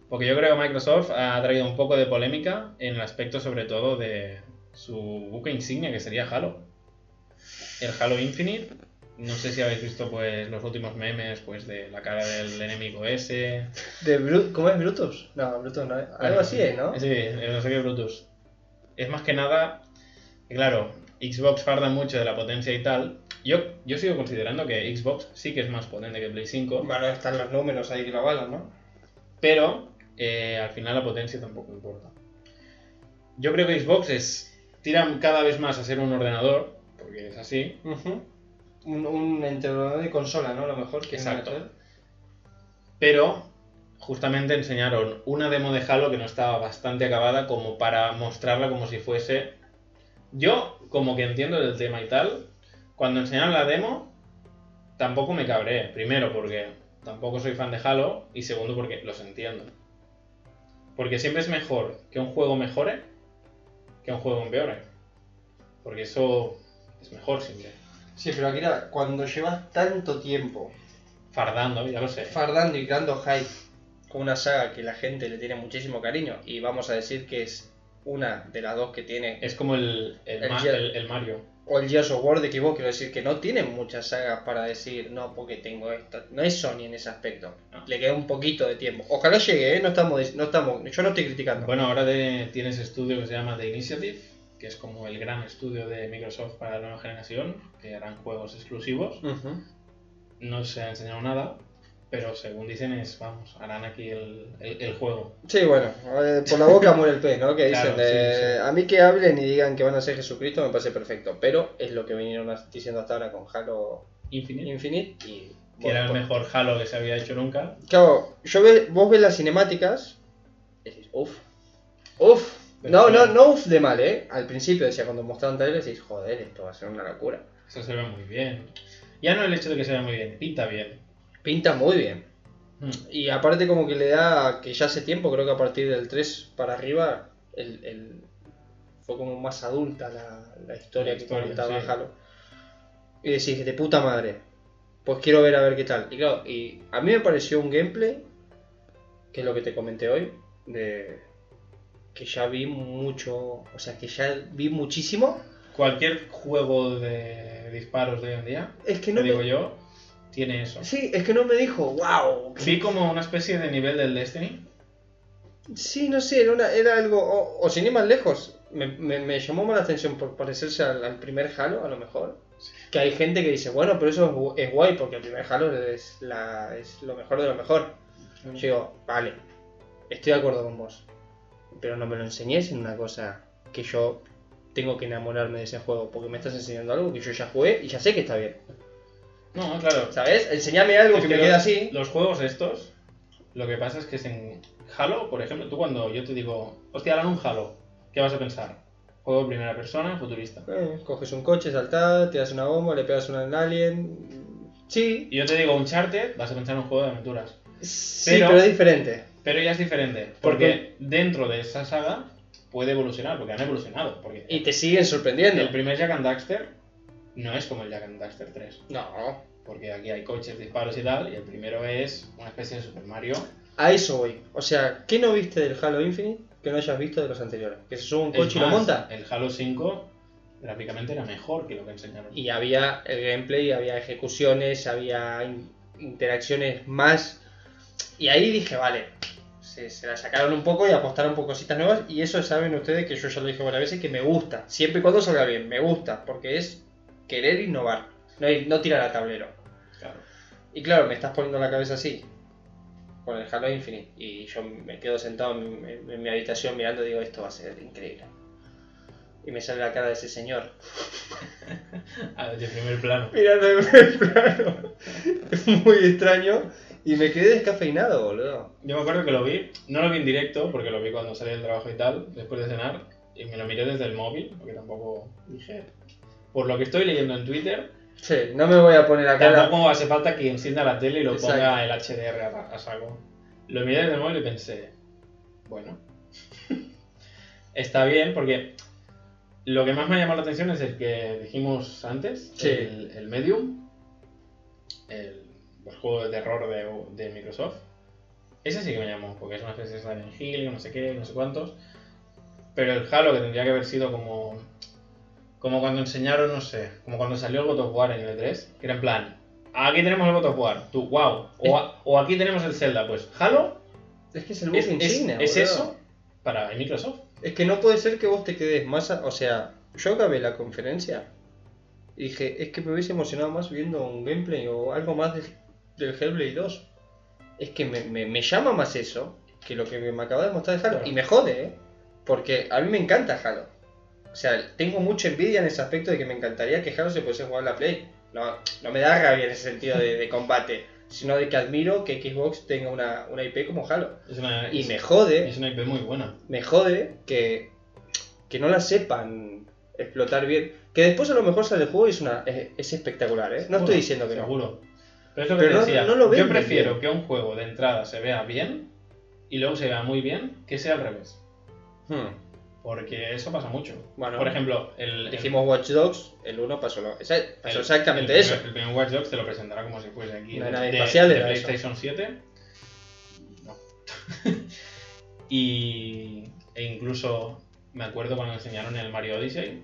Porque yo creo que Microsoft ha traído un poco de polémica en el aspecto, sobre todo, de su buque insignia, que sería Halo. El Halo Infinite. No sé si habéis visto pues los últimos memes pues de la cara del enemigo ese. De Bru- ¿Cómo es Brutus? No, Brutus no. Algo así es, ¿no? Sí, no sé qué Brutus. Es más que nada, claro, Xbox farda mucho de la potencia y tal. Yo, yo sigo considerando que Xbox sí que es más potente que Play 5, Bueno, están los números ahí que lo avalan, ¿no? pero eh, al final la potencia tampoco importa. Yo creo que Xbox es tira cada vez más a ser un ordenador, porque es así. Un, un integrador de consola, ¿no? Lo mejor que Exacto. a pero justamente enseñaron una demo de Halo que no estaba bastante acabada como para mostrarla como si fuese... Yo, como que entiendo del tema y tal, cuando enseñaron la demo, tampoco me cabré. Primero porque tampoco soy fan de Halo y segundo porque los entiendo. Porque siempre es mejor que un juego mejore que un juego empeore. Porque eso es mejor siempre. Sí, pero Akira, cuando llevas tanto tiempo Fardando, ya lo sé. fardando y creando hype con una saga que la gente le tiene muchísimo cariño, y vamos a decir que es una de las dos que tiene, Es como el, el, El Ma- Gear- el- el Mario. o el Gears of War de Xbox, quiero decir que no tiene muchas sagas para decir, no, porque tengo esta. No es Sony en ese aspecto. No. Le queda un poquito de tiempo. Ojalá llegue, ¿eh? No estamos, no estamos, yo no estoy criticando. Bueno, ahora de- tienes estudio que se llama The Initiative, que es como el gran estudio de Microsoft para la nueva generación, que harán juegos exclusivos. No se ha enseñado nada, pero según dicen es, vamos, harán aquí el, el- el juego. Sí, bueno, eh, por la boca muere el pez, ¿no? Que dicen, Claro, de- sí, sí. a mí que hablen y digan que van a ser Jesucristo me parece perfecto, pero es lo que vinieron diciendo hasta ahora con Halo Infinite, Infinite y... que era el bueno, mejor Halo que se había hecho nunca. Claro, yo ve, vos ves las cinemáticas y decís, uff, uff. No, no, no uff de mal, ¿eh? Al principio decía, cuando mostraron trailers, decís, joder, esto va a ser una locura. Eso se ve muy bien. Ya no el hecho de que se vea muy bien, pinta bien. Pinta muy bien. Mm. Y aparte como que le da, que ya hace tiempo, creo que a partir del 3 para arriba, el, el- fue como más adulta la, la historia La que historia, comentaba sí. Halo. Y decís, de puta madre, pues quiero ver a ver qué tal. Y claro, y a mí me pareció un gameplay, que es lo que te comenté hoy, de que ya vi mucho, o sea, que ya vi muchísimo. Cualquier juego de disparos de hoy en día, Es que no digo yo, tiene eso. Sí, es que no me dijo, wow. Vi como una especie de nivel del Destiny, Sí, no sé, era, una- era algo. O, o sin ir más lejos, me, me- me llamó más la atención por parecerse al, al primer Halo, a lo mejor. Que hay gente que dice, bueno, pero eso es, es guay porque el primer Halo es, la, es lo mejor de lo mejor. Yo digo, vale, estoy de acuerdo con vos. Pero no me lo enseñes en una cosa que yo tengo que enamorarme de ese juego. Porque me estás enseñando algo que yo ya jugué y ya sé que está bien. No, claro. ¿Sabes? Enseñame algo Es que que me quede así. Los juegos estos, lo que pasa es que es en Halo, por ejemplo, tú cuando yo te digo, hostia, harán un Halo, ¿qué vas a pensar? Juego primera persona, futurista. Eh, coges un coche, saltás, te das una bomba, le pegas una al alien. Sí, Y yo te digo Uncharted, vas a pensar en un juego de aventuras. sí, Pero- pero, es diferente. Pero ya es diferente, ¿Por porque dentro de esa saga puede evolucionar, porque han evolucionado. Porque Y te siguen sorprendiendo. el primer Jack and Daxter no es como el Jack and Daxter 3. No, Porque aquí hay coches, disparos y tal, y el primero es una especie de Super Mario. a eso voy. O sea, ¿qué no viste del Halo Infinite que no hayas visto de los anteriores? Que se sube un coche y lo más, monta. El Halo 5 gráficamente era mejor que lo que enseñaron. Y había el gameplay, había ejecuciones, había in- interacciones más. Y ahí dije, vale, se, se la sacaron un poco y apostaron por cositas nuevas. Y eso saben ustedes que yo ya lo dije varias veces que me gusta. Siempre y cuando salga bien, me gusta. Porque es querer innovar, no, ir- no tirar a tablero. Claro. Y claro, me estás poniendo la cabeza así, con el Halo Infinite, y yo me quedo sentado en, mi habitación mirando y digo, esto va a ser increíble. Y me sale la cara de ese señor. Ah, de primer plano. Mirando en plano. Es muy extraño. Y me quedé descafeinado, boludo. Yo me acuerdo que lo vi, no lo vi en directo, porque lo vi cuando salí del trabajo y tal, después de cenar, y me lo miré desde el móvil, porque tampoco dije. Por lo que estoy leyendo en Twitter, Sí, no me voy a poner a cara. tampoco hace falta que encienda la tele y lo Exacto. ponga el HDR a, a saco. Lo miré desde el móvil y pensé, bueno, está bien, porque lo que más me ha llamado la atención es el que dijimos antes, Sí. el, el Medium, el, el juego de terror de, de Microsoft. Ese sí que me llamó, porque es una especie de Silent Hill, no sé qué, no sé cuántos. Pero el Halo, que tendría que haber sido como. Como cuando enseñaron, no sé, como cuando salió el God of War en el E3, que era en plan, aquí tenemos el God of War, tú, wow. O, a- o aquí tenemos el Zelda, pues Halo Es que es el buque es, es- insignia, es boludo. eso para Microsoft. Es que no puede ser que vos te quedes más. a- O sea, yo acabé la conferencia y dije, es que me hubiese emocionado más viendo un gameplay o algo más del, del Hellblade 2. Es que me, me- me llama más eso que lo que me acaba de mostrar de Halo. Claro. Y me jode, ¿eh? Porque a mí me encanta Halo. O sea, tengo mucha envidia en ese aspecto de que me encantaría que Halo se pudiese jugar la Play. No, no me da rabia en ese sentido de, de combate, sino de que admiro que Xbox tenga una, una IP como Halo. Es una, Y es- me jode es una IP muy buena. me jode que, que no la sepan explotar bien. Que después a lo mejor sale el juego y es, una, es, es espectacular, ¿eh? No Seguro, estoy diciendo que no. Seguro. Pero es lo que Pero te no- decía. no lo yo prefiero bien. que un juego de entrada se vea bien y luego se vea muy bien que sea al revés. Hmm. Porque eso pasa mucho. Bueno, Por ejemplo, el, Dijimos Watch Dogs, el 1 pasó, lo- el- pasó exactamente el eso. El primer Watch Dogs te lo presentará como si fuese aquí de, nave de- espacial de era eso. PlayStation 7. No. y, e incluso me acuerdo cuando enseñaron el Mario Odyssey,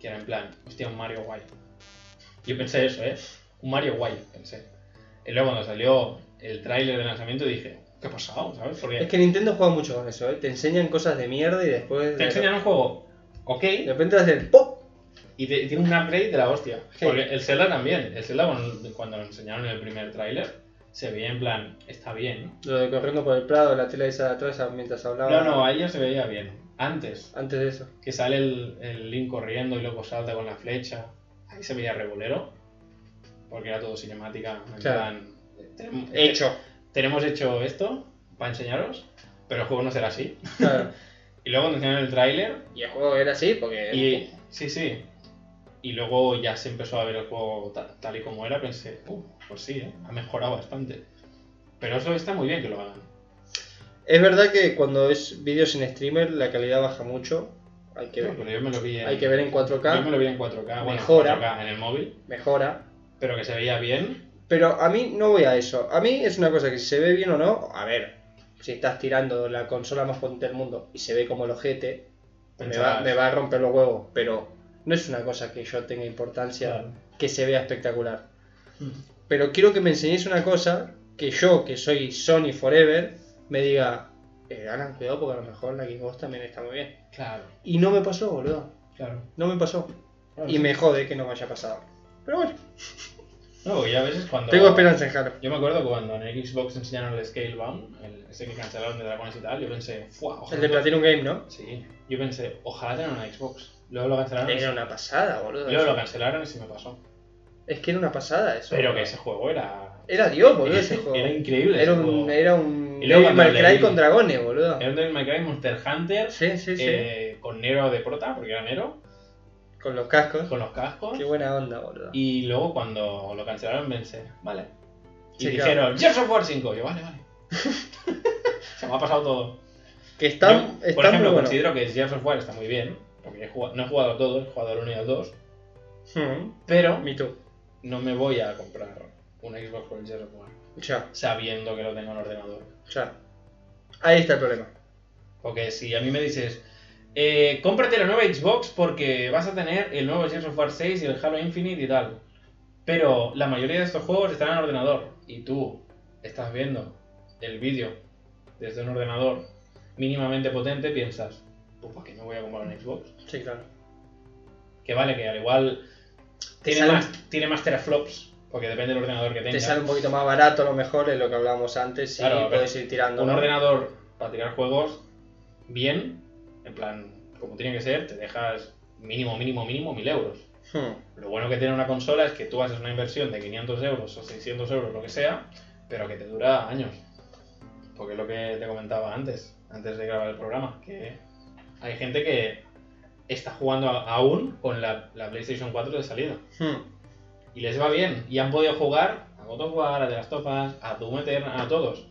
que era en plan, hostia, un Mario guay. Yo pensé eso, ¿eh? Un Mario guay, pensé. Y luego cuando salió el tráiler de lanzamiento dije, ¿qué ha pasado? ¿Sabes? Porque Es que Nintendo juega mucho con eso, ¿eh? Te enseñan cosas de mierda y después... te enseñan un juego, ok, De repente hacen ¡pop! y te- tiene un upgrade de la hostia. Sí. Porque el Zelda también. El Zelda cuando, cuando lo enseñaron en el primer tráiler, se veía en plan, está bien. Lo de corriendo por el prado, la tele esa de atrás mientras hablaba. No, no, ahí ya se veía bien. Antes, Antes de eso. que sale el, el Link corriendo y luego salta con la flecha, ahí se veía regulero. Porque era todo cinemática. En Claro. plan, tenemos, Hecho. Tenemos hecho esto para enseñaros, pero el juego no será así. Claro. Y luego cuando enseñaron el tráiler, Y el juego era así porque... Y sí, sí. Y luego ya se empezó a ver el juego ta- tal, y como era, pensé, "Uh, pues sí, ¿eh? ha mejorado bastante. Pero eso está muy bien que lo hagan. Es verdad que cuando es vídeo sin streamer la calidad baja mucho. Hay que, Pero yo me lo vi en, hay que ver en yo me 4K, lo vi en 4K, bueno, Mejora. 4K en el móvil, mejora. pero que se veía bien. Pero a mí no voy a eso. A mí es una cosa que si se ve bien o no, a ver, si estás tirando la consola más potente del mundo y se ve como el ojete, me va, me va a romper los huevos. Pero no es una cosa que yo tenga importancia claro. que se vea espectacular. Pero quiero que me enseñéis una cosa que yo, que soy Sony Forever, me diga, eh, hagan cuidado porque a lo mejor la Xbox también está muy bien. Claro, Y no me pasó, boludo. claro. No me pasó. Y me jode que no me haya pasado. Pero bueno, No, ya a veces cuando... tengo esperanza en Halo. Yo me acuerdo cuando en Xbox enseñaron el Scalebound, el, ese que cancelaron de Dragones y tal, yo pensé, ¡fua! Ojalá El de Platinum Game, ¿no? Sí, yo pensé, ojalá tengan una Xbox. Luego lo cancelaron. y- Era una pasada, boludo. Luego lo cancelaron y se me pasó. Es que era una pasada eso. Pero que ese juego era. Era Dios, boludo, ese juego. Era increíble. Era ese un, juego. era un Y luego Devil May Cry con dragones, boludo. Era un Devil May Cry Monster Hunter Sí, sí, sí. eh, con Nero de prota, porque era Nero, Con los cascos. con los cascos. Qué buena onda, boludo. Y luego cuando lo cancelaron pensé, vale. Y Sí, dijeron, Gears of War 5. Yo, vale, vale. se me ha pasado todo. Que está, Yo, está por ejemplo, muy bueno. considero que Gears of War está muy bien. Porque he jugado- no he jugado a todos, he jugado al 1 y al 2. Hmm, Pero Me too. no me voy a comprar una Xbox por el Gears of War. Ya, Sabiendo que lo tengo en ordenador. ya. Ahí está el problema. Porque si a mí me dices, eh, cómprate la nueva Xbox porque vas a tener el nuevo Gears of War 6 y el Halo Infinite y tal. Pero la mayoría de estos juegos están en ordenador y tú estás viendo el vídeo desde un ordenador mínimamente potente, piensas, pues ¿para qué no voy a comprar una Xbox? Sí, claro. Que vale, que al igual Te tiene sale- más, tiene más teraflops, porque depende del ordenador que Te tengas. sale un poquito más barato a lo mejor es lo que hablábamos antes. Sí, Claro, puedes ir tirando. un ordenador para tirar juegos bien, en plan, como tiene que ser, te dejas mínimo, mínimo, mínimo mil euros. Hmm, Lo bueno que tiene una consola es que tú haces una inversión de 500 euros o 600 euros, lo que sea, pero que te dura años. Porque es lo que te comentaba antes, antes de grabar el programa, que hay gente que está jugando aún con la, la PlayStation 4 de salida. hmm. Y les va bien. Y han podido jugar a God of War, a The Last of Us, a Doom Eternal, a todos.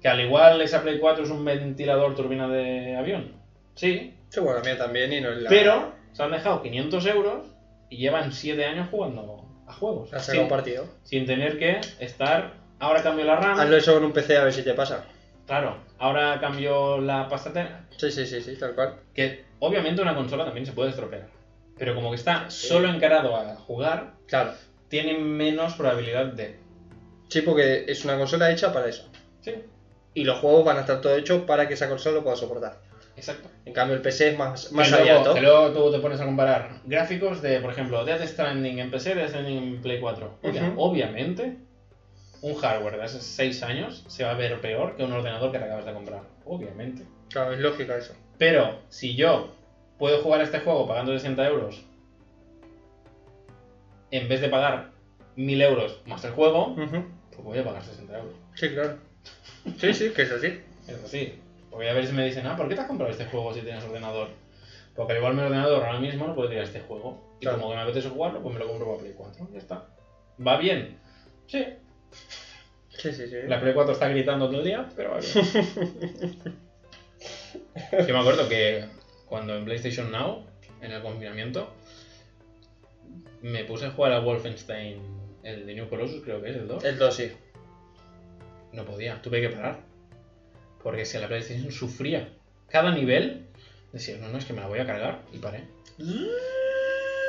Que al igual esa Play 4 es un ventilador turbina de avión. Sí. Sí, bueno, la mía también y no es la... Pero se han dejado 500 euros y llevan 7 años jugando a juegos. Ha sacado Sin, un partido. sin tener que estar... Ahora cambio la RAM. Hazlo eso con un PC a ver si te pasa. Claro. Ahora cambio la pasta. Sí, sí, sí, sí, tal cual. Que obviamente una consola también se puede estropear. Pero como que está Sí. solo encarado a jugar, Claro. tiene menos probabilidad de... Sí, porque es una consola hecha para eso. Sí, Y los juegos van a estar todo hechos para que esa consola lo pueda soportar. Exacto. En cambio, el PC es más, más que, luego, abierto. que luego tú te pones a comparar gráficos de, por ejemplo, Death Stranding en PC, Death Stranding en Play 4. Obvia- Ujú. Obviamente, un hardware de hace 6 años se va a ver peor que un ordenador que te acabas de comprar. Obviamente. Claro, es lógica eso. Pero si yo puedo jugar a este juego pagando 60 euros, en vez de pagar 1000 euros más el juego, pues voy a pagar 60 euros. Sí, claro. Sí, sí, que es así. Es así. Porque a ver si me dicen, ah, ¿por qué te has comprado este juego si tienes ordenador? Porque al igual mi ordenador ahora mismo no puede tirar este juego. Y Claro. como que me apetece jugarlo, pues me lo compro para Play 4. Ya está. ¿Va bien? Sí. Sí, sí, sí. La Play 4 está gritando todo el día, pero va bien. Yo me acuerdo que cuando en PlayStation Now, en el confinamiento, me puse a jugar a Wolfenstein, el de New Colossus, creo que es el 2. El 2 sí. No podía, tuve que parar. Porque si la PlayStation sufría cada nivel, decía, no, no, es que me la voy a cargar y paré.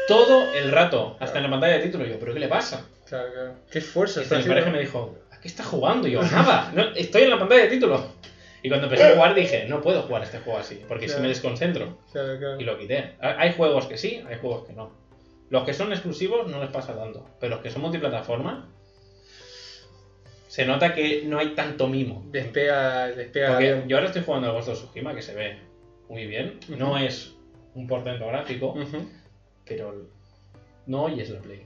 Todo el rato, hasta en la pantalla de título, yo, ¿pero qué le pasa? Claro, claro. Qué fuerza Y está mi pareja me dijo, ¿a qué estás jugando? Y yo, nada, no, estoy en la pantalla de título. Y cuando empecé a jugar dije, no puedo jugar este juego así, porque si Claro. me desconcentro. Claro, claro. Y lo quité. Ha- Hay juegos que sí, hay juegos que no. Los que son exclusivos no les pasa tanto, pero los que son multiplataforma, se nota que no hay tanto mimo. Despega, despega Porque yo ahora estoy jugando al Ghost of Tsushima, que se ve muy bien. No es un portento gráfico, pero no oyes la play.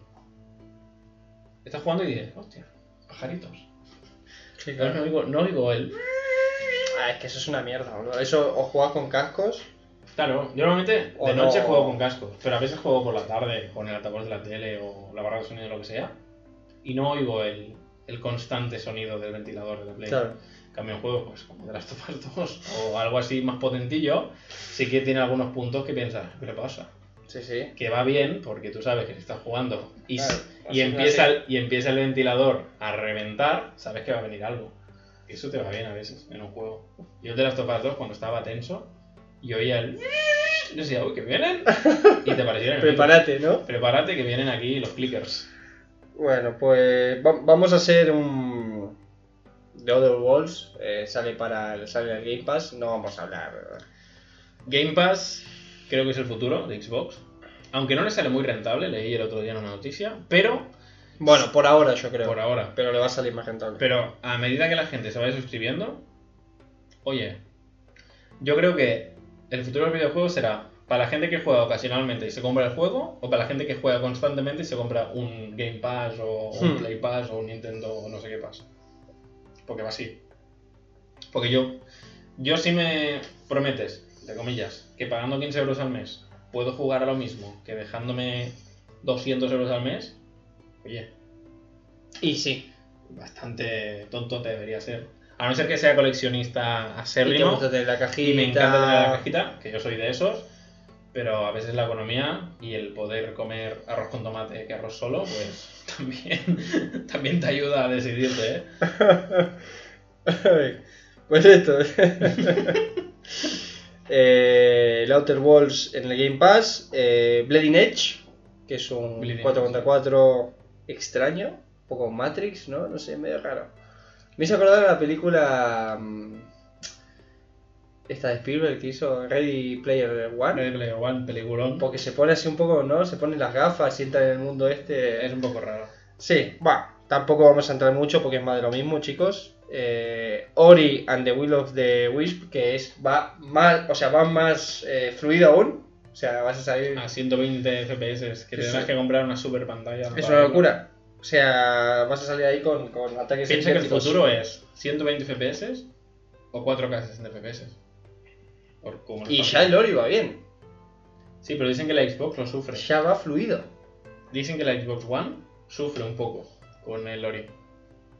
Estás jugando y dices, hostia, pajaritos. Sí, No, oigo, no oigo el... Ah, es que eso es una mierda, boludo. Eso o juegas con cascos. Claro, yo normalmente O de noche no. juego con cascos, pero a veces juego por la tarde con el altavoz de la tele o la barra de sonido o lo que sea, y no oigo el, el constante sonido del ventilador de la play. Claro. En cambio, un juego pues, como de las of Us 2 o algo así más potentillo, sí que tiene algunos puntos que piensas, ¿qué le pasa? Sí, sí. Que va bien porque tú sabes que si estás jugando y, Claro, y, empieza, el, y empieza el ventilador a reventar, sabes que va a venir algo. Y eso te va bien a veces en un juego. Yo el de las of Us 2 cuando estaba tenso y oía el... Yo decía, uy, que vienen. Y te enemigos. Prepárate, ¿no? Prepárate que vienen aquí los clickers. Bueno, pues va- vamos a hacer un The Other Worlds eh, sale para el, sale el Game Pass, no vamos a hablar. Game Pass creo que es el futuro de Xbox. Aunque no le sale muy rentable, leí el otro día en una noticia, pero Bueno, por ahora yo creo. por ahora. Pero le va a salir más rentable. Pero a medida que la gente se vaya suscribiendo, oye, yo creo que el futuro del videojuego será para la gente que juega ocasionalmente y se compra el juego, o para la gente que juega constantemente y se compra un Game Pass o un Hmm. Play Pass o un Nintendo o no sé qué Pass. Porque va así. Porque yo, yo si me prometes, de comillas, que pagando 15 euros al mes puedo jugar a lo mismo que dejándome 200 euros al mes, oye, Y sí. bastante tonto te debería ser. A no ser que sea coleccionista Y te acérrimo gusta tener la cajita. y me encanta tener la cajita, que yo soy de esos, pero a veces la economía y el poder comer arroz con tomate que arroz solo, pues también, también te ayuda a decidirte, ¿eh? pues esto. eh, el Outer Worlds en el Game Pass. Eh, Bleeding Edge, que es un Bleeding 4 contra 4 extraño. Un poco Matrix, ¿no? No sé, medio raro. Me hizo acordar a la película. mm, Esta de Spielberg que hizo Ready Player One. Ready Player One, peliculón, Porque se pone así un poco, ¿no? Se pone las gafas y entra en el mundo este. es un poco raro. Sí, va. Tampoco vamos a entrar mucho porque es más de lo mismo, chicos. Eh, Ori and the Will of the Wisp, que es va más, o sea, va más eh, fluido aún. O sea, vas a salir. A 120 FPS, que tendrás que comprar una super pantalla. Es una locura. O sea, vas a salir ahí con, con ataques Piensa que el futuro es 120 FPS o 4K 60 FPS. Por cómo lo Y están ya el Ori va bien. Sí, pero dicen que la Xbox lo sufre. Ya va fluido. Dicen que la Xbox One sufre un poco con el Ori.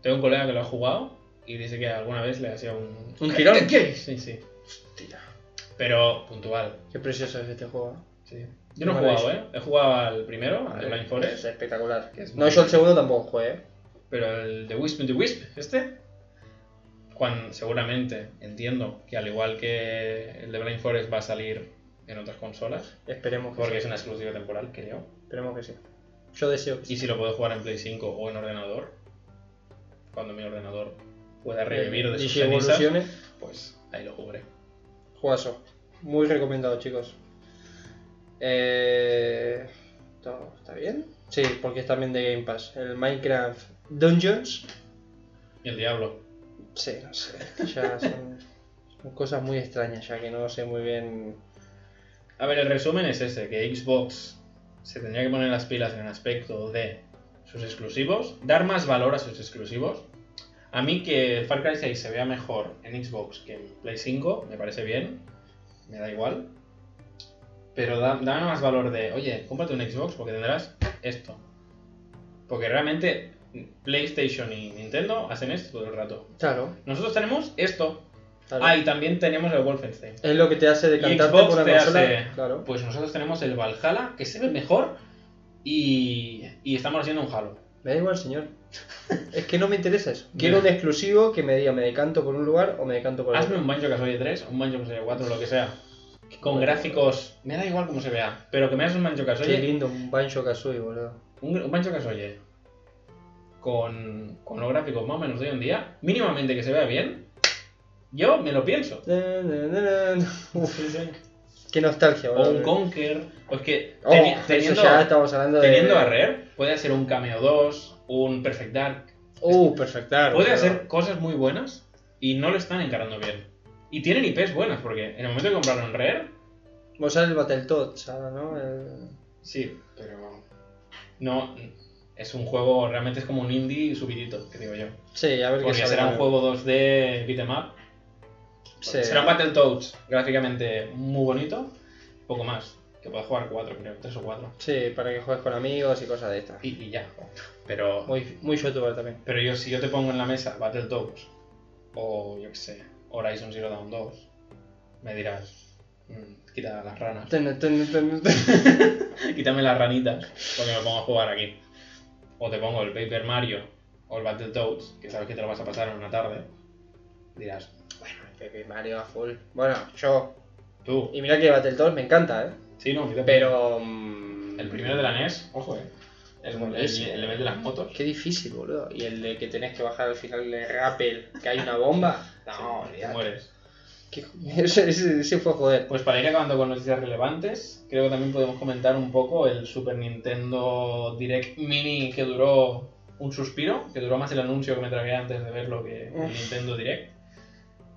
Tengo un colega que lo ha jugado y dice que alguna vez le hacía un... ¿Un tirón? ¿Qué? Sí, sí. Hostia, Pero puntual. qué precioso es este juego. Sí. Yo no he jugado, ¿eh? He jugado al primero, al de Blind Es Forest, espectacular. que es No, yo el segundo tampoco jugué. ¿eh? pero el de Wisp the Wisp, este, cuando, seguramente entiendo que al igual que el de Blind Forest va a salir en otras consolas, Esperemos que porque sí. es una exclusiva temporal, creo. Esperemos que sí. Yo deseo que sí. Y si lo puedo jugar en Play 5 o en ordenador, cuando mi ordenador pueda revivir de sus cenizas, pues ahí lo jugaré. Juegazo. Muy recomendado, chicos. Eh... ¿Todo está bien? Sí, porque es también de Game Pass. El Minecraft Dungeons. Y el Diablo. Sí, no sé. Ya son, son cosas muy extrañas, ya que no sé muy bien. A ver, el resumen es ese, que Xbox se tendría que poner las pilas en el aspecto de sus exclusivos, dar más valor a sus exclusivos. A mí que Far Cry 6 se vea mejor en Xbox que en Play 5, me parece bien, me da igual. Pero da, da más valor de, oye, cómprate un Xbox porque tendrás esto. Porque realmente PlayStation y Nintendo hacen esto todo el rato. Claro. Nosotros tenemos esto. claro. Ah, y también tenemos el Wolfenstein. Es lo que te hace decantarte por te consola. hace- Claro. Pues nosotros tenemos el Valhalla, que se ve mejor, y, y estamos haciendo un Halo. Me da igual, señor. es que no me interesa eso. Quiero un exclusivo que me diga me decanto por un lugar o me decanto por Hazme otro. un Banjo Kazooie 3, un Banjo Kazooie 4, lo que sea. Con Bueno. gráficos, me da igual cómo se vea, pero que me hagas un Banjo Qué Kazooie, lindo, un Banjo Kazooie, boludo. un, un Banjo Kazooie con, con los gráficos más o menos de hoy en día, mínimamente que se vea bien, yo me lo pienso. Qué nostalgia, O un Conquer, pues que Oh, teni- teniendo, ya estamos hablando de. teniendo a Rare, puede ser un Cameo 2, un Perfect Dark, Uh, perfectar. Puede boludo. hacer cosas muy buenas y no lo están encarando bien. Y tienen IPs buenas, porque en el momento de comprarlo en Rare, Vos sabés el Battletoads ahora, ¿no? El- sí, pero no. Es un juego, realmente es como un indie subidito, que digo yo. Sí, a ver qué Porque será un juego 2D beat'em up. Sí. Será un Battletoads gráficamente muy bonito, poco más. Que puedas jugar 4, creo, 3 o 4. Sí, para que juegues con amigos y cosas de estas. Y, y ya. Pero, Muy, muy youtuber también. pero yo, si yo te pongo en la mesa Battletoads o yo qué sé, Horizon Zero Dawn 2, me dirás, "Mm, quita las ranas. Ten, ten, ten. Quítame las ranitas porque me pongo a jugar aquí. O te pongo el Paper Mario o el Battletoads, que sabes que te lo vas a pasar en una tarde. Dirás, Bueno, Pepe Mario a full. Bueno, yo. tú. Y mira que Battletoads me encanta, ¿eh? Sí, no. Pero. mm, El primero de la NES, ojo, eh. Es el, el nivel de las motos. Qué difícil, boludo. Y el de que tenés que bajar al final de rappel, que hay una bomba. No, te olvidate. mueres. Ese, ese- ese fue joder. Pues para ir acabando con noticias relevantes, creo que también podemos comentar un poco el Super Nintendo Direct Mini que duró un suspiro, que duró más el anuncio que me tragué antes de verlo que el. Nintendo Direct,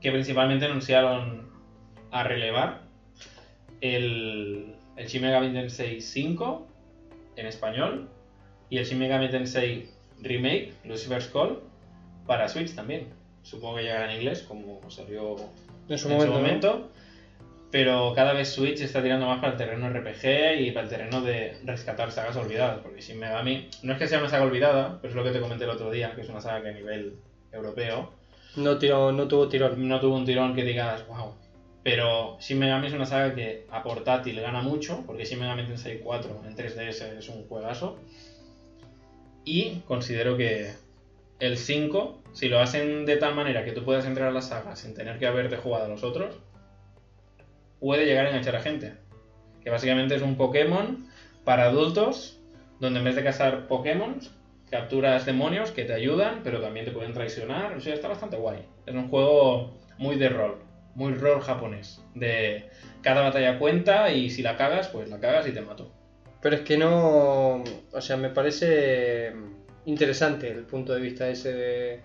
que principalmente anunciaron a relevar el, el Shin Megami Tensei 5 en español y el Shin Megami Tensei Remake, Lucifer's Call, para Switch también. Supongo que llegará en inglés, como salió En su en momento. su ¿no? momento. Pero cada vez Switch está tirando más para el terreno RPG y para el terreno de rescatar sagas olvidadas. Porque Shin Megami no es que sea una saga olvidada, pero es lo que te comenté el otro día, que es una saga que a nivel europeo No, tiró, no tuvo tirón. no tuvo un tirón que digas, wow. Pero Shin Megami es una saga que a portátil gana mucho, porque Shin Megami Tensei 4 en 3DS es un juegazo. Y considero que el 5, si lo hacen de tal manera que tú puedas entrar a la saga sin tener que haberte jugado a los otros, puede llegar a enganchar a gente. Que básicamente es un Pokémon para adultos, donde en vez de cazar Pokémon, capturas demonios que te ayudan, pero también te pueden traicionar. O sea, está bastante guay. Es un juego muy de rol, muy rol japonés. De cada batalla cuenta y si la cagas, pues la cagas y te mato. Pero es que no. O sea, me parece interesante el punto de vista ese de.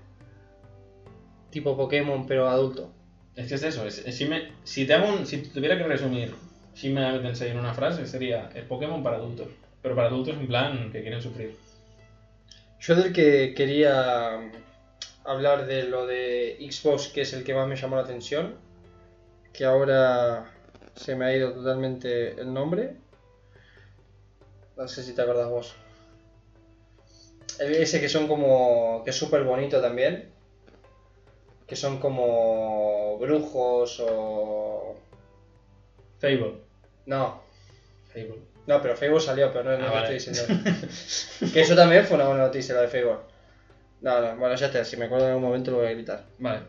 Tipo Pokémon, pero adulto. Es que es eso. es- es- si, me- si te hago un- si tuviera que resumir Shin Megami Tensei en una frase, sería el Pokémon para adultos. Pero para adultos en plan que quieren sufrir. Yo del que quería hablar de lo de Xbox, que es el que más me llamó la atención, que ahora se me ha ido totalmente el nombre. No sé si te acuerdas vos. Ese que son como. que es súper bonito también. Que son como brujos o. Fable. No, Fable. no, pero Fable salió, pero no es lo Ah, que vale. estoy diciendo. que eso también fue una buena noticia, la de Fable. No, no, bueno, ya está, si me acuerdo en algún momento lo voy a gritar. Vale.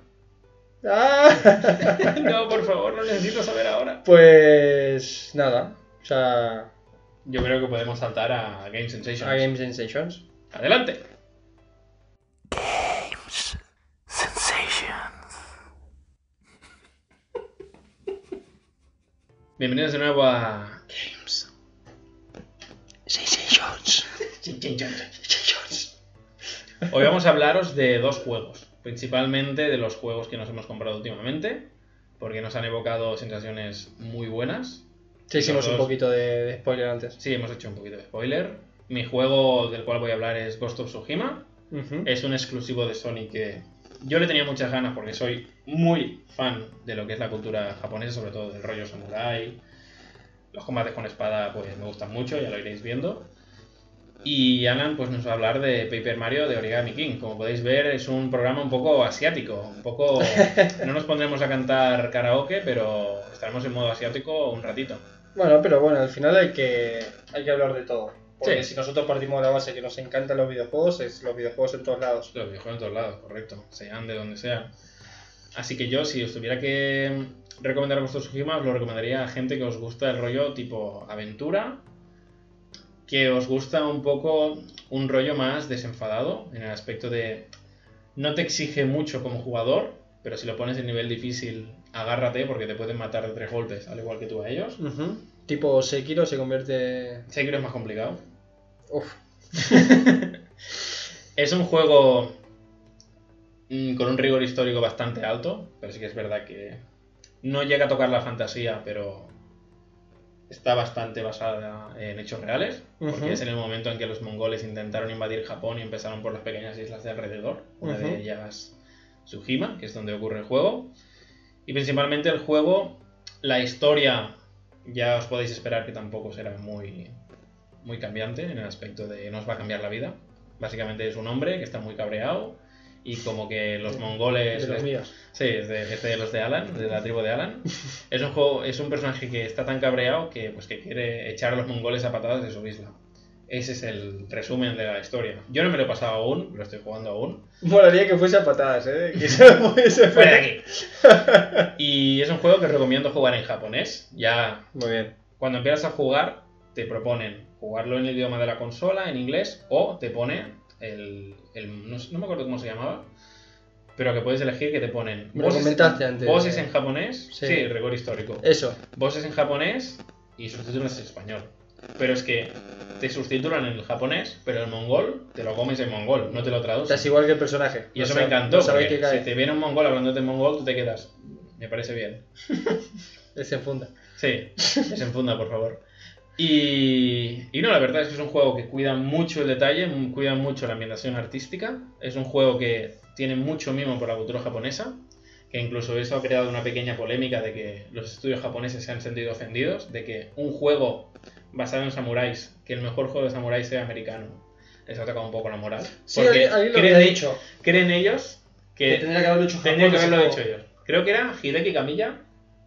¡Ah! no, por favor, no necesito saber ahora. Pues nada, o sea, Yo creo que podemos saltar a Game Sensation. a Game Sensations. Adelante. Bienvenidos de nuevo a Games Sensations. Sensations. Hoy vamos a hablaros de dos juegos, principalmente de los juegos que nos hemos comprado últimamente, porque nos han evocado sensaciones muy buenas. Sí, hicimos un poquito de, de spoiler antes. Sí, hemos hecho un poquito de spoiler. Mi juego del cual voy a hablar es Ghost of Tsushima. Es un exclusivo de Sony que yo le tenía muchas ganas porque soy muy fan de lo que es la cultura japonesa, sobre todo del rollo samurai. Los combates con espada pues me gustan mucho, ya lo iréis viendo. Y Alan pues nos va a hablar de Paper Mario de Origami King. Como podéis ver es un programa un poco asiático, un poco... No nos pondremos a cantar karaoke, pero estaremos en modo asiático un ratito. Bueno, pero bueno, al final hay que, hay que hablar de todo. Porque Sí. si nosotros partimos de la base que nos encantan los videojuegos, es los videojuegos en todos lados. Los videojuegos en todos lados, correcto. Sean de donde sean. Así que yo, si os tuviera que recomendar vuestro Tsushima, os lo recomendaría a gente que os gusta el rollo tipo aventura, que os gusta un poco un rollo más desenfadado, en el aspecto de no te exige mucho como jugador, pero si lo pones en nivel difícil, agárrate porque te pueden matar de tres golpes, al igual que tú a ellos. Ujú. Tipo Sekiro se convierte... Sekiro es más complicado. Uf, Es un juego mm, con un rigor histórico bastante alto, pero sí que es verdad que no llega a tocar la fantasía, pero está bastante basada en hechos reales, porque es en el momento en que los mongoles intentaron invadir Japón y empezaron por las pequeñas islas de alrededor, una de ellas Tsushima, que es donde ocurre el juego, y principalmente el juego, la historia, ya os podéis esperar que tampoco será muy, muy cambiante en el aspecto de no os va a cambiar la vida. Básicamente es un hombre que está muy cabreado y como que los mongoles... de los míos. Sí, es de, es de los de Alan, de la tribu de Alan. Es un juego, es un personaje que está tan cabreado que pues que quiere echar a los mongoles a patadas de su isla. Ese es el resumen de la historia. Yo no me lo he pasado aún, lo estoy jugando aún. Molaría que fuese a patadas, ¿eh? Que se ¡Fuera de aquí! Y es un juego que recomiendo jugar en japonés. Ya Muy bien. cuando empiezas a jugar, te proponen jugarlo en el idioma de la consola, en inglés, o te pone el. el- no, me acuerdo cómo se llamaba, pero que puedes elegir que te ponen. Me lo comentaste antes. voces en japonés, Sí. sí, rigor histórico. Eso. Voces en japonés y subtítulos en español. Pero es que te sustitulan en el japonés, pero el mongol te lo comes en mongol, no te lo traducen. Estás igual que el personaje. Y No eso sab- me encantó, no qué cae. si te viene un mongol hablándote en mongol, tú te quedas. Me parece bien. Se enfunda. Sí, desenfunda, por favor. Y, y no, la verdad es que es un juego que cuida mucho el detalle, cuida mucho la ambientación artística. Es un juego que tiene mucho mimo por la cultura japonesa, que incluso eso ha creado una pequeña polémica de que los estudios japoneses se han sentido ofendidos, de que un juego basado en samuráis, que el mejor juego de samuráis sea americano, les ha tocado un poco la moral. Sí, Porque ahí, ahí lo creen, había e- dicho. creen ellos Que que tendría que haberlo hecho Tendría que Japón, haberlo hecho ellos. Creo que era Hideki Kamiya.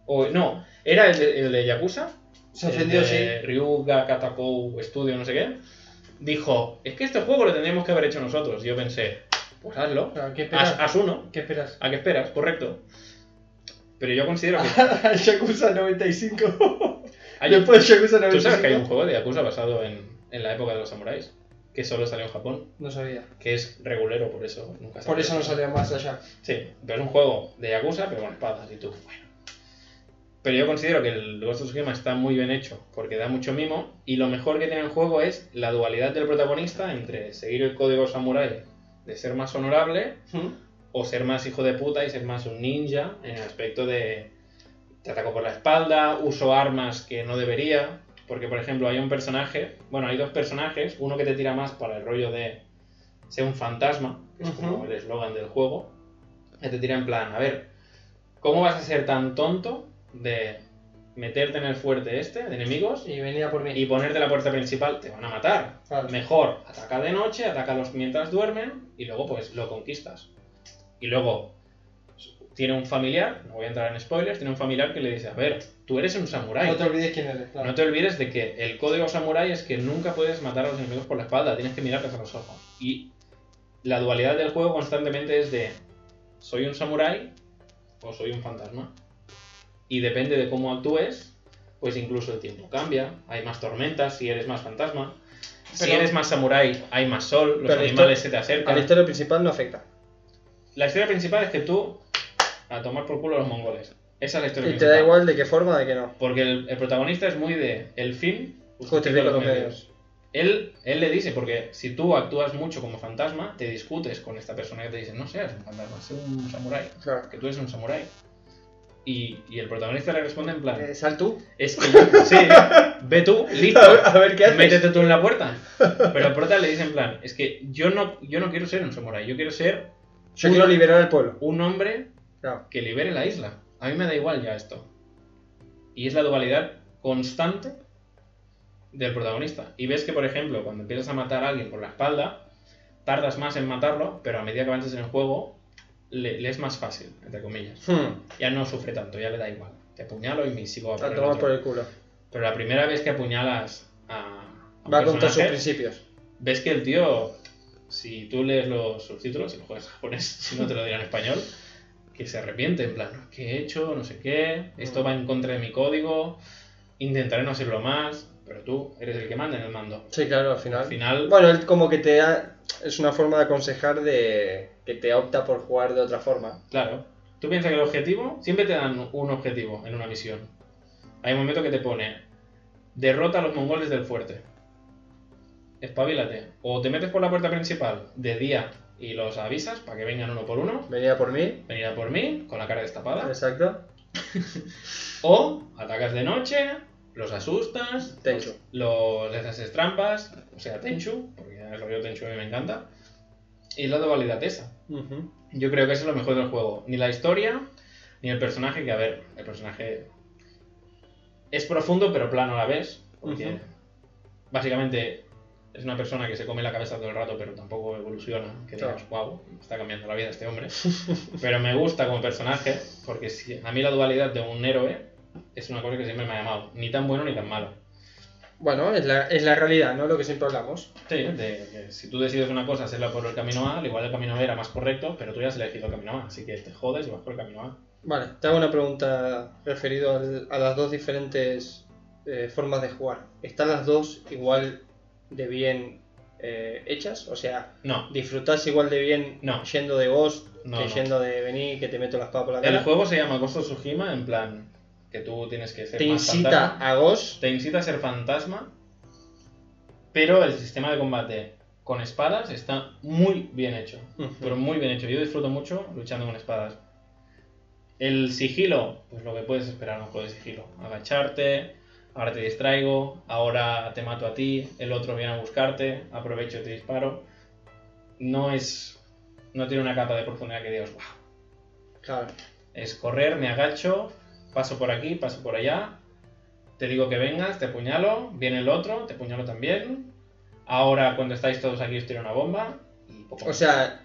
O no, era el de, el de Yakuza. Se ofendió, sí. Ryuga Katakou Studio, no sé qué. Dijo: Es que este juego lo tendríamos que haber hecho nosotros. Yo pensé: Pues hazlo. Ah, ¿Qué Haz, esperas? haz uno. ¿Qué esperas? ¿A qué esperas? Correcto. Pero yo considero que. Yakuza 95. Hay- Después del Yakuza 95. ¿Tú sabes que hay un juego de Yakuza basado en, en la época de los samuráis? Que solo salió en Japón. No sabía. Que es regulero, por eso nunca Por eso no salió más allá. Sí, pero es un juego de Yakuza, pero con espadas y tú. Bueno. Pero yo considero que el Ghost of Tsushima está muy bien hecho, porque da mucho mimo, y lo mejor que tiene el juego es la dualidad del protagonista entre seguir el código samurai de ser más honorable o ser más hijo de puta y ser más un ninja en el aspecto de te ataco por la espalda, uso armas que no debería, porque por ejemplo hay un personaje, bueno, hay dos personajes, uno que te tira más para el rollo de ser un fantasma, que es como el eslogan del juego, que te tira en plan, a ver, ¿cómo vas a ser tan tonto de meterte en el fuerte este de enemigos Y venía por mí. y ponerte la puerta principal? Te van a matar. Claro. Mejor, ataca de noche, atacalos mientras duermen y luego pues lo conquistas. Y luego tiene un familiar, no voy a entrar en spoilers, tiene un familiar que le dice, a ver, tú eres un samurái. No te olvides quién eres. Claro. No te olvides de que el código samurái es que nunca puedes matar a los enemigos por la espalda, tienes que mirarles a los ojos. Y la dualidad del juego constantemente es de, ¿soy un samurái o soy un fantasma? Y depende de cómo actúes, pues incluso el tiempo cambia, hay más tormentas si eres más fantasma. si eres más samurái, hay más sol, los animales se te A acercan. la historia principal no afecta. La historia principal es que tú, a tomar por culo a los mongoles. Esa es la historia Y te da igual de qué forma, de qué no. Porque el, el protagonista es muy de el fin Justifica los medios. Él, él le dice, porque si tú actúas mucho como fantasma, te discutes con esta persona que te dice, no seas un fantasma, sé un samurái, Claro. que tú eres un samurái. Y, y el protagonista le responde en plan, Eh, Sal tú. es que sí, ve tú, listo, A ver, a ver qué haces. métete tú en la puerta. Pero el prota le dice en plan, es que yo no, yo no quiero ser un samurái, yo quiero ser Yo quiero liberar al pueblo. un hombre Claro. que libere la isla. A mí me da igual ya esto. Y es la dualidad constante del protagonista. Y ves que, por ejemplo, cuando empiezas a matar a alguien por la espalda, tardas más en matarlo, pero a medida que avances en el juego, le, le es más fácil, entre comillas. Hmm. Ya no sufre tanto, ya le da igual. Te apuñalo y me sigo a por el por el culo. Pero la primera vez que apuñalas a, a un Va contra sus principios. ves que el tío, si tú lees los subtítulos, si lo juegas en japonés, si no te lo dirá en español, que se arrepiente, en plan, ¿qué he hecho? No sé qué, esto va en contra de mi código, intentaré no hacerlo más, pero tú eres el que manda en el mando. Sí, claro, al final. Al final, Bueno, él como que te da... Es una forma de aconsejar de que te opta por jugar de otra forma. claro, tú piensas que el objetivo, siempre te dan un objetivo en una misión. Hay un momento que te pone, derrota a los mongoles del fuerte. Espabilate. O te metes por la puerta principal de día y los avisas para que vengan uno por uno. Venía por mí. venir a por mí con la cara destapada. Exacto. O atacas de noche, los asustas, Tenchu. los, les haces trampas, o sea, Tenchu, porque el rollo Tenchu a mí me encanta. Y la dualidad esa. Ujú. Yo creo que eso es lo mejor del juego. Ni la historia, ni el personaje, que a ver, el personaje es profundo pero plano a la vez. Porque Ujú. básicamente es una persona que se come la cabeza todo el rato pero tampoco evoluciona. Que Claro. digas, wow, está cambiando la vida este hombre. pero me gusta como personaje porque si- a mí la dualidad de un héroe es una cosa que siempre me ha llamado. Ni tan bueno ni tan malo. Bueno, es la, es la realidad, ¿no? Lo que siempre hablamos. Sí, de que si tú decides una cosa, hacerla por el camino A, al igual el camino B era más correcto, pero tú ya has elegido el camino A, así que te jodes y vas por el camino A. Vale, te hago una pregunta referido al- a las dos diferentes eh, formas de jugar. ¿Están las dos igual de bien eh, hechas? O sea, No, ¿disfrutás igual de bien No. yendo de Ghost No, que yendo de venir que te meto la espada por la cara? el juego se llama Ghost of Tsushima en plan que tú tienes que ser ¿Te más incita fantasma. a Ghost? Te incita a ser fantasma, pero el sistema de combate con espadas está muy bien hecho. Pero muy bien hecho. Yo disfruto mucho luchando con espadas. El sigilo, pues lo que puedes esperar en un juego de sigilo. Agacharte, ahora te distraigo, ahora te mato a ti, el otro viene a buscarte, aprovecho y te disparo. No es. No tiene una capa de profundidad que digas, wow. Claro. Es correr, me agacho, paso por aquí, paso por allá, te digo que vengas, te apuñalo, viene el otro, te apuñalo también. Ahora cuando estáis todos aquí os tiro una bomba. Y poco O sea,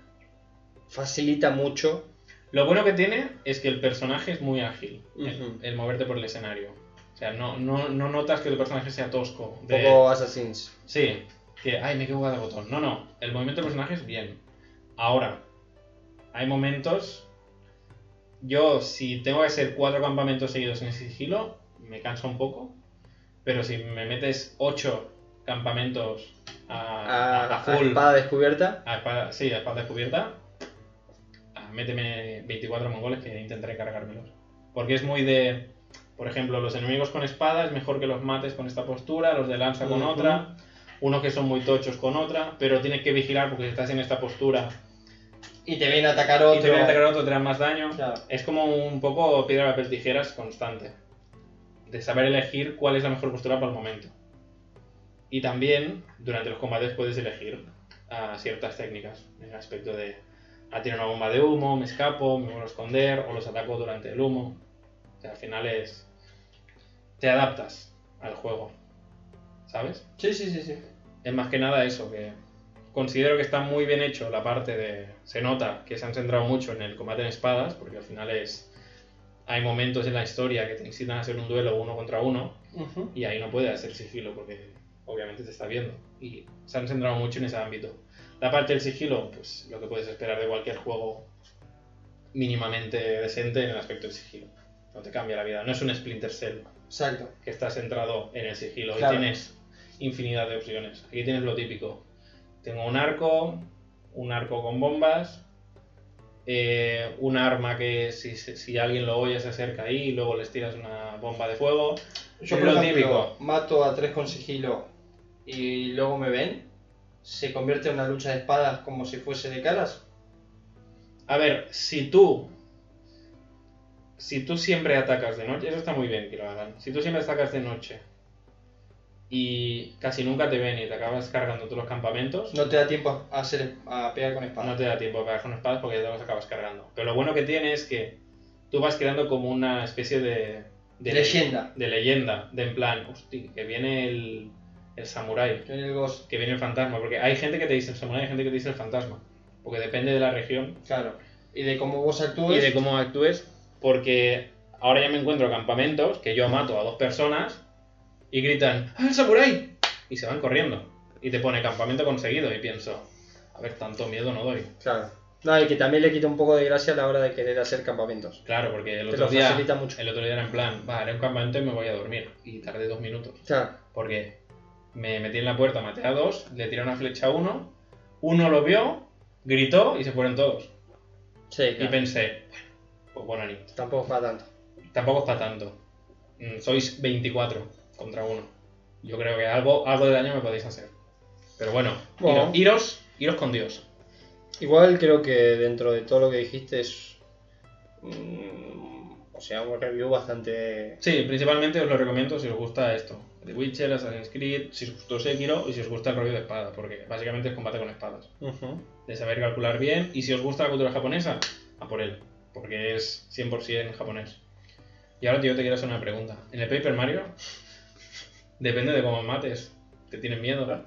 facilita mucho. Lo bueno que tiene es que el personaje es muy ágil, el, Ujú. el moverte por el escenario. O sea, no, no, no notas que el personaje sea tosco. De- poco Assassins. Sí, que, ay, me he equivocado de botón. No, no, el movimiento del personaje es bien. Ahora, hay momentos... Yo, si tengo que hacer cuatro campamentos seguidos en sigilo, me cansa un poco. Pero si me metes ocho campamentos a, A, a- a a full, espada descubierta. a espada- sí, a espada descubierta, ah, méteme 24 mongoles que intentaré cargármelos. Porque es muy de, por ejemplo, los enemigos con espada es mejor que los mates con esta postura, los de lanza con otra, unos que son muy tochos con otra, pero tienes que vigilar porque si estás en esta postura Y te viene a atacar otro. y te viene a atacar otro, te dan más daño. Claro. Es como un poco piedra, papel, tijeras constante. De saber elegir cuál es la mejor postura para el momento. Y también, durante los combates puedes elegir ah, ciertas técnicas. En el aspecto de, ah, tiene una bomba de humo, me escapo, me vuelvo a esconder, o los ataco durante el humo. O sea, al final es... Te adaptas al juego. ¿Sabes? Sí, sí, sí, sí. Es más que nada eso, que considero que está muy bien hecho la parte de... Se nota que se han centrado mucho en el combate en espadas, porque al final es... Hay momentos en la historia que te incitan a hacer un duelo uno contra uno, Ujú. y ahí no puede hacer sigilo, porque obviamente te está viendo. Y se han centrado mucho en ese ámbito. La parte del sigilo, pues lo que puedes esperar de cualquier juego mínimamente decente en el aspecto del sigilo. No te cambia la vida. No es un Splinter Cell Exacto. que está centrado en el sigilo Claro. y tienes infinidad de opciones. Aquí tienes lo típico. Tengo un arco, un arco con bombas, eh, un arma que si, si- si alguien lo oye se acerca ahí y luego les tiras una bomba de fuego. Yo, Es por lo ejemplo, típico. mato a tres con sigilo y luego me ven. Se convierte en una lucha de espadas como si fuese de caras. A ver, si tú. Si tú siempre atacas de noche, eso está muy bien que lo hagan. Si tú siempre atacas de noche y casi nunca te ven y te acabas cargando todos los campamentos, No te da tiempo a, hacer, a pegar con espada. no te da tiempo para con espadas porque ya te los acabas cargando. Pero lo bueno que tiene es que tú vas creando como una especie de. de Leyenda. De leyenda, de en plan, hostia, que viene el, el samurái, En el Ghost. que viene el fantasma. Porque hay gente que te dice el samurái, hay gente que te dice el fantasma. Porque depende de la región Claro. Y de cómo vos actúes. y de cómo actúes, porque ahora ya me encuentro campamentos que yo mato a dos personas y gritan ¡Ah, el samurái! Y se van corriendo. Y te pone campamento conseguido y pienso, a ver, tanto miedo no doy. Claro. No, y que también le quita un poco de gracia a la hora de querer hacer campamentos. Claro, porque el otro, día, facilita mucho. el otro día era en plan, va, haré un campamento y me voy a dormir. Y tardé dos minutos. Claro. Porque me metí en la puerta, maté a dos, le tiré una flecha a uno, uno lo vio, gritó y se fueron todos. Sí, Y claro. pensé, bueno, pues buena nit. Tampoco es para tanto. Tampoco es para tanto. Mm, Sois 24 contra uno. Yo creo que algo, algo de daño me podéis hacer. Pero bueno, Bueno. iro- iros, iros con Dios. Igual creo que dentro de todo lo que dijiste es. mm, o sea, un review bastante. Sí, principalmente os lo recomiendo si os gusta esto. The Witcher, Assassin's Creed, si os gustó Sekiro y si os gusta el rollo de espada, porque básicamente es combate con espadas. De saber calcular bien y si os gusta la cultura japonesa, a por él, porque es 100% japonés. Y ahora tío, te quiero hacer una pregunta. En el Paper Mario, depende de cómo mates, te tienen miedo.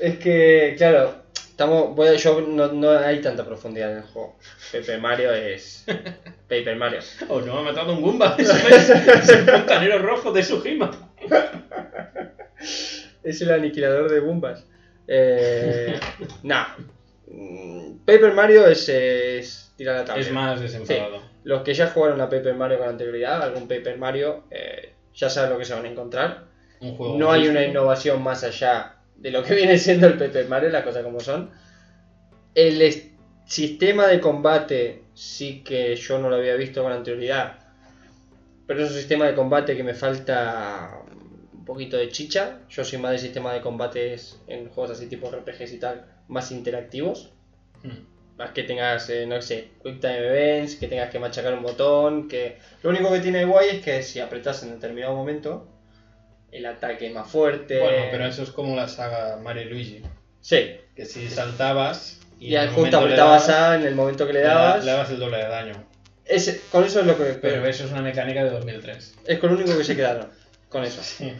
Es que, claro, estamos. Voy a, yo no, no hay tanta profundidad en el juego. Paper Mario es. Paper Mario. Oh, no, ha matado un Goomba. Es, es el fontanero rojo de Sujima. Es el aniquilador de bombas. Eh, nah. Mm, Paper Mario es, es tirar la tabla. Es más desenfadado. Los que ya jugaron a Paper Mario con anterioridad, algún Paper Mario, eh, ya sabes lo que se van a encontrar. Un juego No hay una innovación más allá de lo que viene siendo el Paper Mario, las cosas como son. El sistema de combate sí que yo no lo había visto con anterioridad, pero es un sistema de combate que me falta un poquito de chicha. Yo soy más de sistema de combates en juegos así tipo RPGs y tal, más interactivos. Mm. Más que tengas, eh, no sé, Quick Time Events, que tengas que machacar un botón, que... Lo único que tiene guay es que si apretas en determinado momento, el ataque es más fuerte. Bueno, pero eso es como la saga Mario y Luigi. Sí, Que si saltabas y, y al justo apretabas dabas, A en el momento que le le da- dabas. le dabas el doble de daño. Ese- con eso es lo que... Pero eso es una mecánica de 2003. es con lo único que se quedaron, con eso. Sí.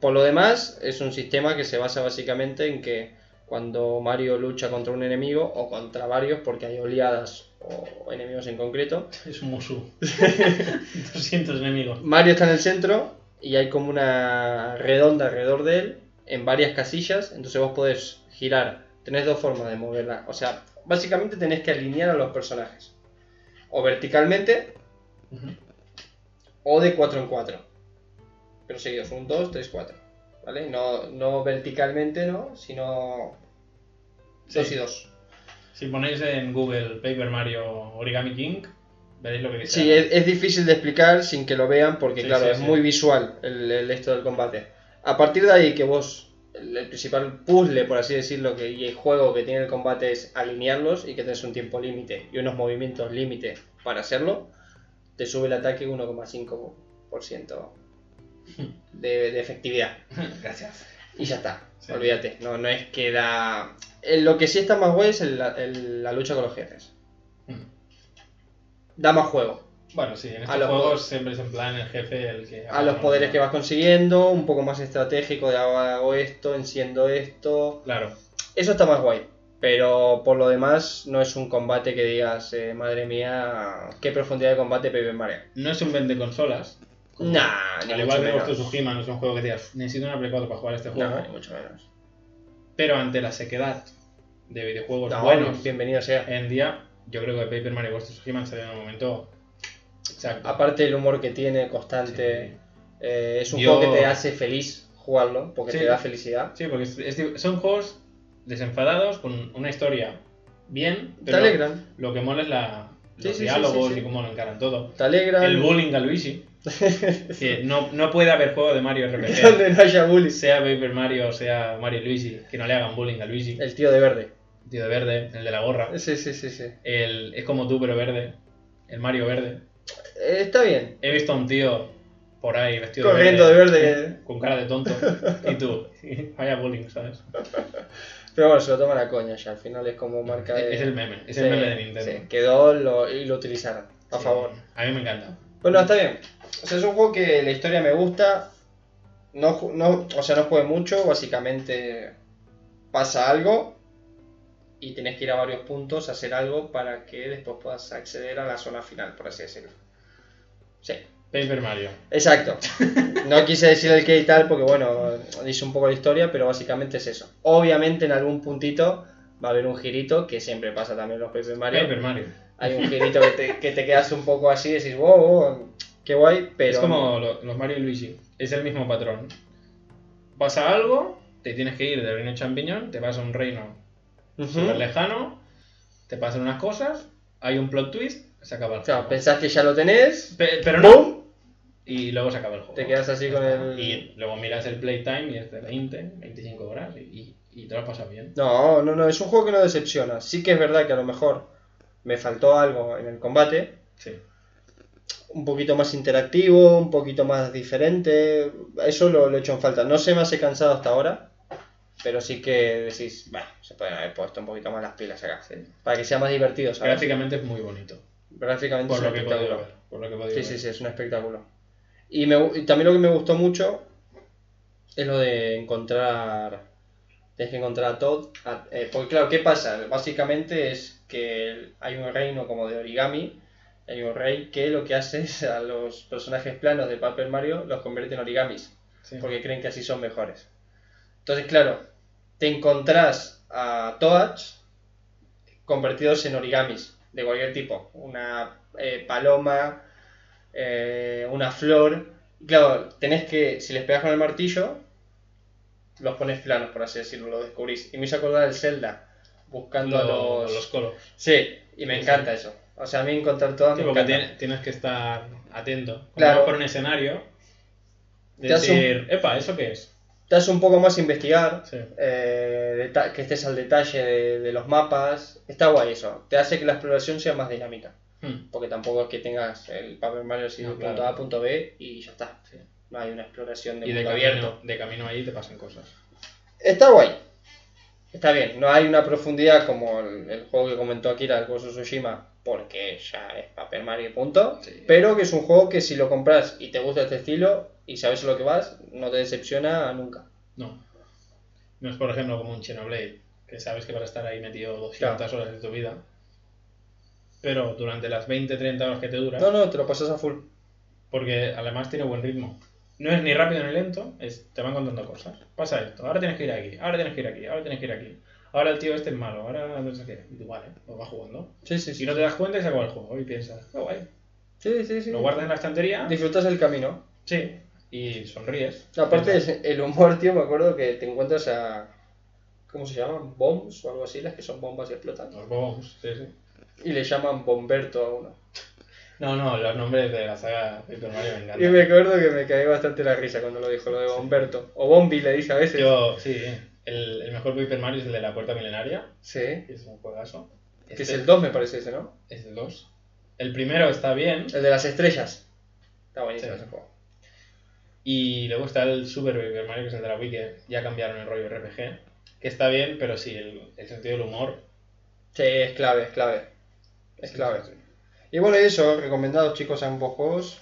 Por lo demás, es un sistema que se basa básicamente en que cuando Mario lucha contra un enemigo, o contra varios, porque hay oleadas o enemigos en concreto, Es un Musou. 200 enemigos. Mario está en el centro y hay como una redonda alrededor de él en varias casillas, entonces vos podés girar. Tenés dos formas de moverla. O sea, básicamente tenés que alinear a los personajes. O verticalmente o de 4 en 4. Pero seguidos, 1, 2, 3, 4. ¿Vale? No, no verticalmente, ¿no? Sino 2 Sí. y 2. Si ponéis en Google Paper Mario Origami King, veréis lo que dice. Sí, es, es difícil de explicar sin que lo vean porque, Sí, claro, sí, es muy visual el, el esto del combate. A partir de ahí que vos, el, el principal puzzle, por así decirlo, que, y el juego que tiene el combate es alinearlos y que tenés un tiempo límite y unos movimientos límite para hacerlo, te sube el ataque 1,5% de, de efectividad. Gracias. Y ya está, Sí. olvídate. No, no es que da... eh, Lo que sí está más guay es el- el- la lucha con los jefes. Mm. Da más juego. Bueno, sí, en estos juegos siempre es en plan el jefe el que. a los poderes que vas consiguiendo, un poco más estratégico de hago esto, enciendo esto. Claro. Eso está más guay. Pero por lo demás, no es un combate que digas, eh, madre mía, qué profundidad de combate Paper Mario. No es un vende consolas. Nah, ni Al igual que. Ghost of Tsushima no es un juego que digas, necesito una Play 4 para jugar este juego. No, ni mucho menos. Pero ante la sequedad de videojuegos No, buenos bienvenido sea. en día, yo creo que Paper Mario Ghost of Tsushima salido en un momento exacto. Aparte del humor que tiene, constante, eh, es un Yo- juego que te hace feliz jugarlo, porque Sí. te da felicidad. Sí, porque es- es- son juegos desenfadados con una historia bien, Te pero alegran, lo que mola es la, Sí, los sí, sí, diálogos sí, sí. y cómo lo encaran todo. te alegran. El bullying a Luigi, que no, no puede haber juego de Mario RPG, donde no haya bullies. sea Paper Mario o sea Mario y Luigi, que no le hagan bullying a Luigi. El tío de verde. El tío de verde, el de la gorra, Sí, sí, sí, sí. el es como tú pero verde, el Mario verde. Eh, está bien. He visto a un tío por ahí vestido Corriendo de de verde, verde. con cara de tonto, y tú, vaya bullying, ¿sabes? Pero bueno, se lo toman a coña ya. Al final es como marca de. Es el meme, es Sí, el meme de Nintendo. sí, quedó lo- y lo utilizaron. A Sí, favor. A mí me encanta. Bueno, está bien. O sea, es un juego que la historia me gusta. No, no, o sea, no juegue mucho. Básicamente pasa algo. Y tienes que ir a varios puntos a hacer algo para que después puedas acceder a la zona final, por así decirlo. Sí. Paper Mario. Exacto. No quise decir el qué y tal porque, bueno, dice un poco la historia, pero básicamente es eso. Obviamente en algún puntito va a haber un girito, que siempre pasa también en los Paper Mario. Paper Mario. Hay un girito que te, que te quedas un poco así y decís, wow, wow, qué guay, pero... Es como lo- los Mario y Luigi. Es el mismo patrón. Pasa algo, te tienes que ir del reino champiñón, te vas a un reino Ujú. súper lejano, te pasan unas cosas, hay un plot twist, se acaba el Claro, juego. pensás que ya lo tenés, Pe- pero no. Y luego se acaba el juego. Te quedas así con el- Y luego miras el playtime y es de 20, 25 horas y, y, y te lo has pasado bien. No, no, no, es un juego que no decepciona. Sí que es verdad que a lo mejor me faltó algo en el combate, Sí. un poquito más interactivo, un poquito más diferente. Eso lo, lo he hecho en falta. No se me hace cansado hasta ahora, pero sí que decís, bueno, se pueden haber puesto un poquito más las pilas acá. Para que sea más divertido, ¿sabes? Gráficamente es muy bonito. Gráficamente Por es lo un que espectáculo. ver. Por lo que he podido Sí, ver. sí, sí, es un espectáculo. Y, me, y también lo que me gustó mucho es lo de encontrar. Tienes que encontrar a Todd. a- eh, porque, claro, ¿qué pasa? Básicamente es que hay un reino como de origami. Hay un rey que lo que hace es a los personajes planos de Paper Mario los convierte en origamis. Sí. Porque creen que así son mejores. Entonces, claro, te encontrás a Toads convertidos en origamis de cualquier tipo. Una eh, paloma, eh, una flor, Claro, tenés que, si les pegas con el martillo, los pones planos, por así decirlo, lo descubrís. Y me hizo acordar del Zelda, buscando a Lo- los... los colos. Sí, y me Sí, encanta eso. O sea, a mí encontrar todas Sí, me porque encanta. tiene- tienes que estar atento. Cuando Claro. vas por un escenario, de Te hace un- decir, epa, ¿eso qué es? Te hace un poco más investigar, Sí. eh, que estés al detalle de, de los mapas. Está guay eso. Te hace que la exploración sea más dinámica. Hmm. Porque tampoco es que tengas el Paper Mario así de punto A a punto B y ya está. No hay una exploración de Y de camino, abierto. de camino ahí te pasan cosas. Está guay. Está bien. No hay una profundidad como el, el juego que comentó Akira, el of Tsushima, porque ya es Paper Mario y punto. Sí. Pero que es un juego que si lo compras y te gusta este estilo y sabes a lo que vas, no te decepciona nunca. No. No es, por ejemplo, como un Xenoblade, que sabes que vas a estar ahí metido 200 horas de tu vida. Pero durante las 20-30 horas que te dura, No, no, te lo pasas a full. porque además tiene buen ritmo. No es ni rápido ni lento, es, te van contando cosas. Pasa esto, ahora tienes que ir aquí, ahora tienes que ir aquí, ahora tienes que ir aquí. Ahora el tío este es malo, ahora no sé qué. Y tú, vale, lo vas jugando. Sí, sí, sí. Y no te das cuenta y se acaba el juego. Y piensas, qué guay. Sí, sí, sí. Lo guardas en la estantería, Disfrutas el camino. sí, y sonríes. Aparte, es- el humor, tío, me acuerdo que te encuentras a. ¿Cómo se llaman? Bombs o algo así, las que son bombas y explotan. Los bombs, sí, sí. Y le llaman Bomberto a uno. No, no, los nombres de la saga Paper Mario me Y encantan. me acuerdo que me caí bastante la risa cuando lo dijo, lo de Bomberto. O Bombi le dice a veces. Yo, sí, el, el mejor Paper Mario es el de la puerta milenaria, Sí. que es un juegazo. Que Este es el 2, me parece ese, ¿no? es el 2. El primero está bien, El de las estrellas. Está buenísimo Sí. ese juego. y luego está el Super Paper Mario, que es el de la Wii, que ya cambiaron el rollo RPG, que está bien, pero sí, el, el sentido del humor. Sí, es clave, es clave. Es sí, clave. sí. Y bueno, y eso, recomendados chicos ambos juegos.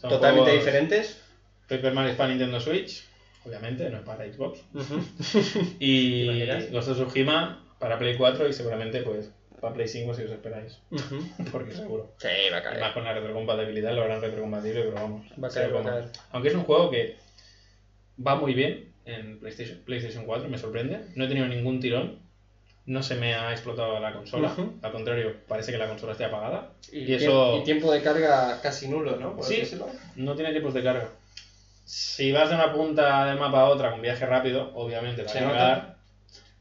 Son totalmente juegos- diferentes. Paper Mario es para Nintendo Switch, obviamente, no es para Xbox. Y. Ghost of Tsushima para Play 4 y seguramente pues para Play 5 si os esperáis, porque seguro. Sí, va a Y caer. más con la retrocompatibilidad lo harán retrocompatible, pero vamos. Va a caer, va a caer. Aunque es un juego que va muy bien en PlayStation, PlayStation 4, me sorprende. No he tenido ningún tirón. No se me ha explotado la consola. Al contrario, parece que la consola esté apagada. Y, Y eso- y tiempo de carga casi nulo, ¿no? Por así Sí. decirlo. No tiene tiempos de carga. Si vas de una punta del mapa a otra con viaje rápido, obviamente va a.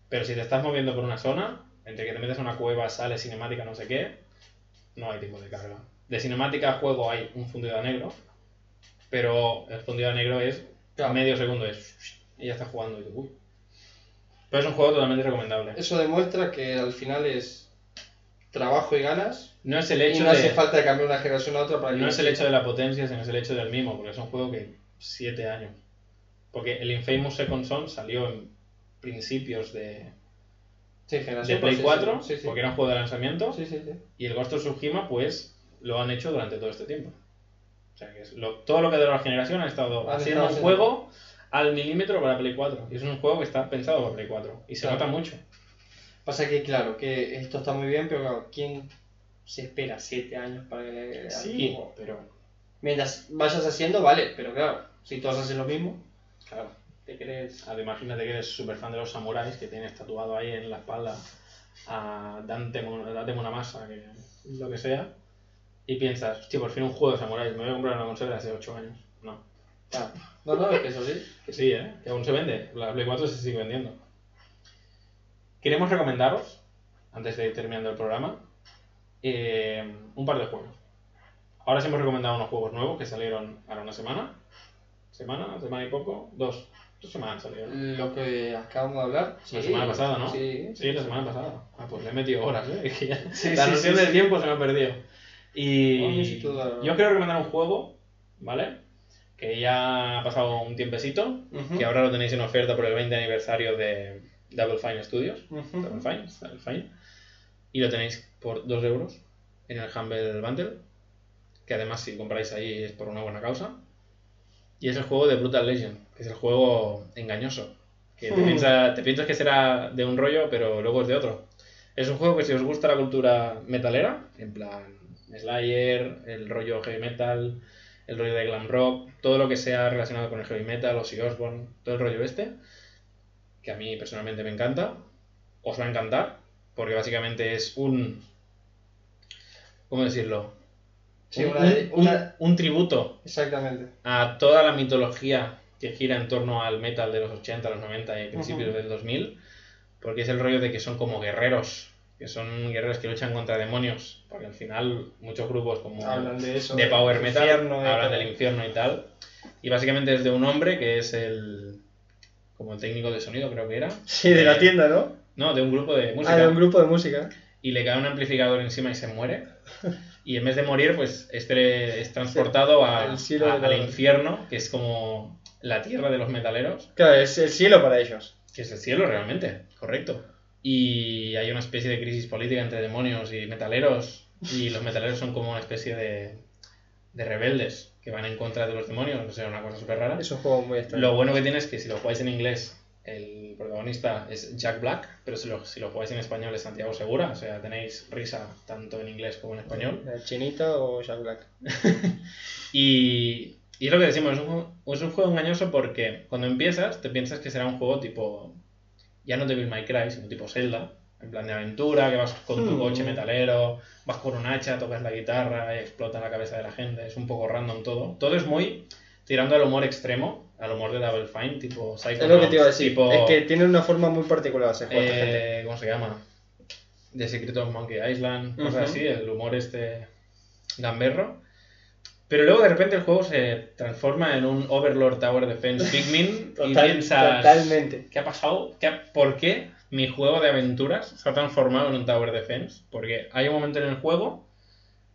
Pero si te estás moviendo por una zona, entre que te metes a una cueva, sales, cinemática, no sé qué, no hay tiempo de carga. De cinemática a juego hay un fundido a negro, pero el fundido a negro es Claro. medio segundo, es y ya estás jugando y tú, uy. Pero es un juego totalmente recomendable. Eso demuestra que al final es trabajo y ganas. No es el Y hecho no de, hace falta cambiar una generación a otra para que no es el hecho de la potencia, sino es el hecho del mismo, porque es un juego que 7 años. Porque el Infamous Second Son salió en principios de, Sí, de Play sí, sí, 4, Sí, porque era un juego de lanzamiento, Sí, sí, sí. y el Ghost of Tsushima, pues, lo han hecho durante todo este tiempo. O sea, que es lo- todo lo que de la generación ha estado Han haciendo un haciendo- juego al milímetro para Play 4. Y es un juego que está pensado para Play 4. Y se Claro. nota mucho. Pasa que, claro, que esto está muy bien, pero claro, ¿quién se espera 7 años para que le Sí, algo? pero... Mientras vayas haciendo, vale, pero claro, si todos hacen lo mismo, Claro. te crees. Ahora, imagínate que eres súper fan de los samuráis, que tienes tatuado ahí en la espalda a Dante, Dante Monamasa, que lo que sea, y piensas, hostia, por fin un juego de samuráis, me voy a comprar una consola hace 8 años. No. Ah, no, no, es que eso sí. Que sí, ¿eh? Que aún se vende. La Play 4 se sigue vendiendo. Queremos recomendaros, antes de ir terminando el programa, eh, un par de juegos. Ahora sí hemos recomendado unos juegos nuevos que salieron ahora una semana. ¿Semana? ¿Semana y poco? Dos. Dos semanas salieron. Lo que acabamos de hablar. La semana pasada, ¿no? Sí, Sí, la semana pasada. Ah, pues le he metido horas, ¿eh? Que ya- Sí, la noción sí, del tiempo se me ha perdido. Y yo quiero recomendar un juego, ¿vale? Que ya ha pasado un tiempecito, que ahora lo tenéis en oferta por el 20 aniversario de Double Fine Studios. Double Fine, Double Fine. Y lo tenéis por 2 euros en el Humble Bundle. Que además, si compráis ahí es por una buena causa. Y es el juego de Brutal Legend, que es el juego engañoso. Que te, Mm. piensa- te piensas que será de un rollo, pero luego es de otro. Es un juego que si os gusta la cultura metalera, en plan Slayer, el rollo heavy metal, el rollo de glam rock, todo lo que sea relacionado con el heavy metal, Ozzy Osbourne, todo el rollo este, que a mí personalmente me encanta, os va a encantar, porque básicamente es un... ¿Cómo decirlo? Sí, un, una- un- una- un tributo Exactamente. a toda la mitología que gira en torno al metal de los 80, los 90 y principios Ujú. del 2000, porque es el rollo de que son como guerreros, que son guerreros que luchan contra demonios, porque al final muchos grupos como Hablan de eso. de power metal infierno, de hablan del infierno y tal, y básicamente es de un hombre que es el como el técnico de sonido creo que era, Sí, de la tienda, ¿no? no, de un grupo de música, Ah, de un grupo de música. y le cae un amplificador encima y se muere. Y en vez de morir, pues este es transportado a- al cielo a- al infierno, que es como la tierra de los metaleros, Claro, es el cielo para ellos. que es el cielo realmente, correcto. Y hay una especie de crisis política entre demonios y metaleros, y los metaleros son como una especie de, de rebeldes que van en contra de los demonios, o sea, una cosa súper rara. Es un juego muy extraño. Lo bueno que tiene es que si lo jugáis en inglés, el protagonista es Jack Black, pero si lo, si lo jugáis en español es Santiago Segura, o sea, tenéis risa tanto en inglés como en español. ¿La ¿Chinita o Jack Black? Y, y es lo que decimos, es un, es un juego engañoso porque cuando empiezas te piensas que será un juego tipo, ya no Devil May Cry, sino tipo Zelda, en plan de aventura, que vas con tu Hmm. coche metalero, vas con un hacha, tocas la guitarra y explota la cabeza de la gente, es un poco random todo. Todo es muy tirando al humor extremo, al humor de Double Fine, tipo Psychonauts, Es lo que te iba a decir. tipo, Es que tiene una forma muy particular esta gente. eh, ¿cómo se llama? The Secret of Monkey Island, cosas así, el humor este gamberro. Pero luego de repente el juego se transforma en un Overlord Tower Defense Pikmin y piensas, Totalmente. ¿qué ha pasado? ¿Qué ha- ¿Por qué mi juego de aventuras se ha transformado en un Tower Defense? Porque hay un momento en el juego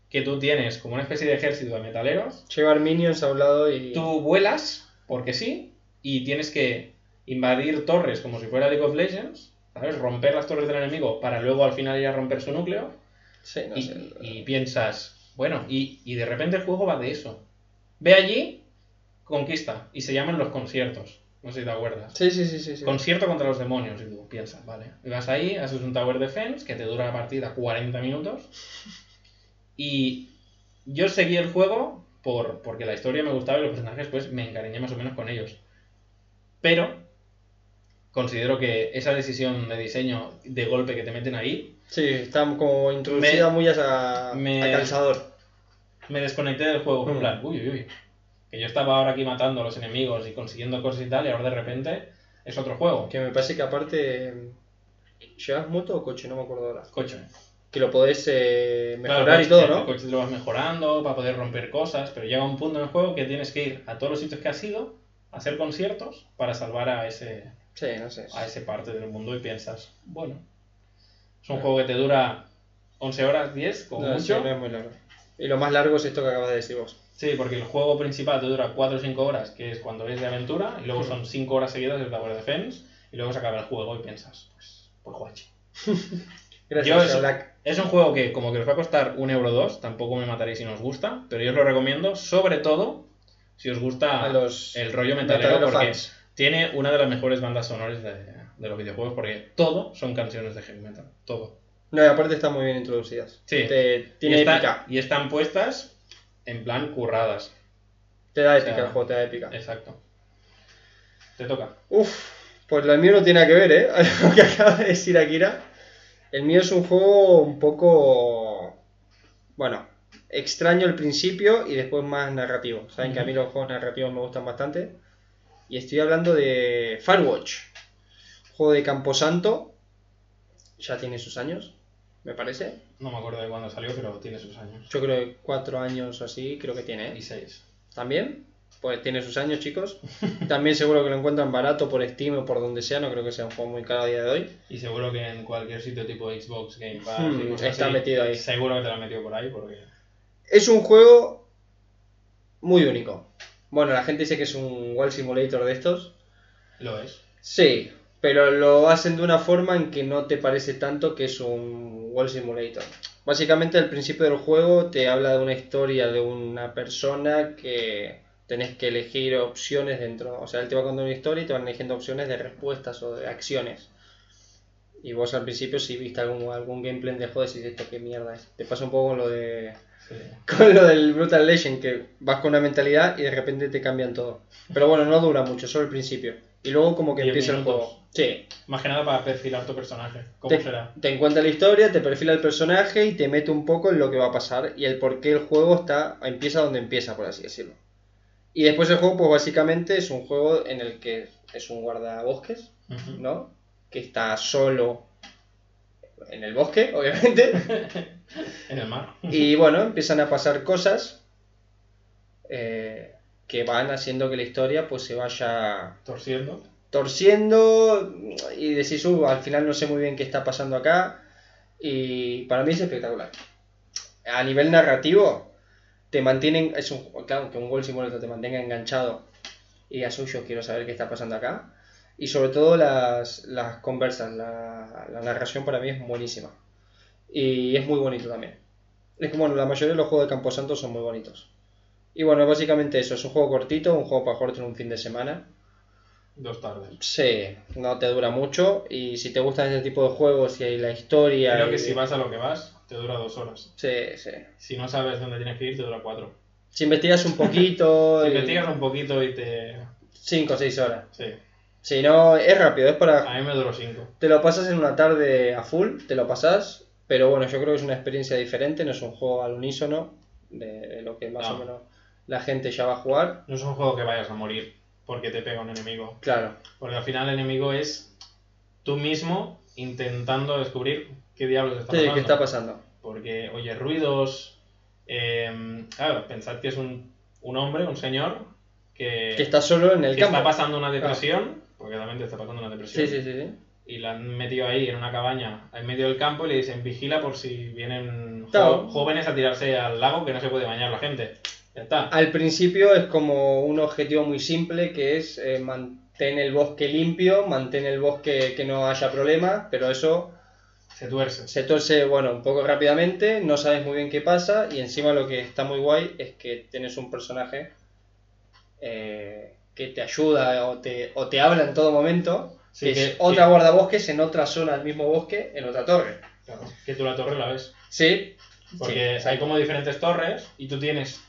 que tú tienes como una especie de ejército de metaleros Llevar minions a un lado y. Tú vuelas, porque sí, y tienes que invadir torres como si fuera League of Legends, ¿sabes? Romper las torres del enemigo para luego al final ir a romper su núcleo. Sí, no y, sé. y piensas, bueno, y, y de repente el juego va de eso. Ve allí, conquista, y se llaman los conciertos. No sé si te acuerdas. Sí, sí, sí, sí. sí. Concierto contra los demonios, y tú piensas, vale. Y vas ahí, haces un Tower Defense que te dura la partida 40 minutos. Y yo seguí el juego por, porque la historia me gustaba y los personajes, pues me encariñé más o menos con ellos. Pero considero que esa decisión de diseño de golpe que te meten ahí Sí, está como introducida muy a, me- a calzador. me desconecté del juego. En Mm. plan, uy, uy, uy. Que yo estaba ahora aquí matando a los enemigos y consiguiendo cosas y tal, y ahora de repente es otro juego. Que me parece que aparte. ¿Llevas moto o coche? No me acuerdo ahora. Coche. Que lo podés eh, mejorar Claro, y todo, el ¿no? coche te lo vas mejorando para poder romper cosas, pero llega un punto en el juego que tienes que ir a todos los sitios que has ido, a hacer conciertos para salvar a ese, Sí, no sé. a ese parte del mundo y piensas, bueno, es un juego que te dura 11 horas, 10, como No, mucho. no es muy largo. Y lo más largo es esto que acabas de decir vos. Sí, porque el juego principal te dura 4 o 5 horas, que es cuando es de aventura, y luego son 5 horas seguidas de Tower Defense, y luego se acaba el juego y piensas, pues, pues guachi. Gracias, Yo. Es un juego que, como que os va a costar un euro dos, tampoco me mataréis si no os gusta, pero yo os lo recomiendo, sobre todo si os gusta A los el rollo metalero, metalero porque fans. Tiene una de las mejores bandas sonoras de, de los videojuegos, porque todo son canciones de heavy metal, todo. No, y aparte están muy bien introducidas. Sí. Te- tiene y, está- épica. y están puestas en plan curradas. Te da o épica sea, el juego, te da épica. Exacto. Te toca. Uf, pues lo mío no tiene que ver, ¿eh? A lo que acaba de decir Akira. El mío es un juego un poco. Bueno, extraño al principio y después más narrativo. Saben que a mí los juegos narrativos me gustan bastante. Y estoy hablando de Firewatch. Juego de Camposanto. Ya tiene sus años, me parece. No me acuerdo de cuándo salió, pero tiene sus años. Yo creo que cuatro años o así, creo que tiene. ¿eh? Y seis. ¿También? Pues tiene sus años, chicos. También seguro que lo encuentran barato por Steam o por donde sea. No creo que sea un juego muy caro a día de hoy. Y seguro que en cualquier sitio tipo Xbox, Game Pass, Hmm, está así, metido ahí. Seguro que te lo han metido por ahí porque... Es un juego muy único. Bueno, la gente dice que es un Wall Simulator de estos. Lo es. Sí, pero lo hacen de una forma en que no te parece tanto que es un Wall Simulator. Básicamente al principio del juego te habla de una historia de una persona que tenés que elegir opciones dentro. O sea, él te va contando una historia y te van eligiendo opciones de respuestas o de acciones. Y vos al principio si viste algún, algún gameplay de juego decís esto qué mierda es. Te pasa un poco con lo de Sí. con lo del Brutal Legend, que vas con una mentalidad y de repente te cambian todo. Pero bueno, no dura mucho, solo el principio. Y luego como que empieza el juego. Sí, Más que nada para perfilar tu personaje. ¿Cómo te, será? te encuentra la historia, te perfila el personaje y te mete un poco en lo que va a pasar y el por qué el juego está empieza donde empieza, por así decirlo. Y después el juego, pues básicamente es un juego en el que es un guardabosques, Ujú. ¿no? Que está solo en el bosque, obviamente. En el mar. Y bueno, empiezan a pasar cosas eh, que van haciendo que la historia pues se vaya Torciendo. torciendo y decís, "Uh, al final no sé muy bien qué está pasando acá. Y para mí es espectacular. A nivel narrativo, te mantienen, es un, claro, que un gol simbólico te mantenga enganchado y digas, "Uy, yo quiero saber qué está pasando acá. Y sobre todo las, las conversas, la, la narración para mí es buenísima. Y es muy bonito también. Es que bueno, la mayoría de los juegos de Camposanto son muy bonitos. Y bueno, básicamente eso, es un juego cortito, un juego para jugar en un fin de semana. Dos tardes. Sí, no te dura mucho y si te gustan este tipo de juegos y hay la historia... Creo y- que si vas a lo que vas, te dura dos horas. Sí, sí. Si no sabes dónde tienes que ir, te dura cuatro. Si investigas un poquito... Si y- investigas un poquito y te... Cinco o seis horas. Sí. Si no, es rápido, es para... A mí me duró cinco. Te lo pasas en una tarde a full, te lo pasas, pero bueno, yo creo que es una experiencia diferente, no es un juego al unísono de, de lo que más No. o menos la gente ya va a jugar. No es un juego que vayas a morir porque te pega un enemigo. Claro, Porque al final el enemigo es tú mismo intentando descubrir qué diablos está sí, pasando. ¿qué está pasando? Porque oyes ruidos. eh, claro, pensad que es un, un hombre, un señor, que, Que está solo en el que campo. está pasando una depresión. Porque también te está pasando una depresión. Sí, sí, sí, sí. Y la han metido ahí en una cabaña en medio del campo y le dicen vigila por si vienen Claro. jóvenes a tirarse al lago que no se puede bañar la gente. Ya está. Al principio es como un objetivo muy simple que es eh, mantén el bosque limpio, mantén el bosque que no haya problemas, pero eso Se tuerce. se torce, bueno, un poco rápidamente, no sabes muy bien qué pasa y encima lo que está muy guay es que tienes un personaje eh, que te ayuda o te, o te habla en todo momento, Sí, que, que- es otra que- guardabosques en otra zona del mismo bosque, en otra torre. Claro, que tú la torre la ves. Sí, Porque sí, hay como diferentes torres y tú tienes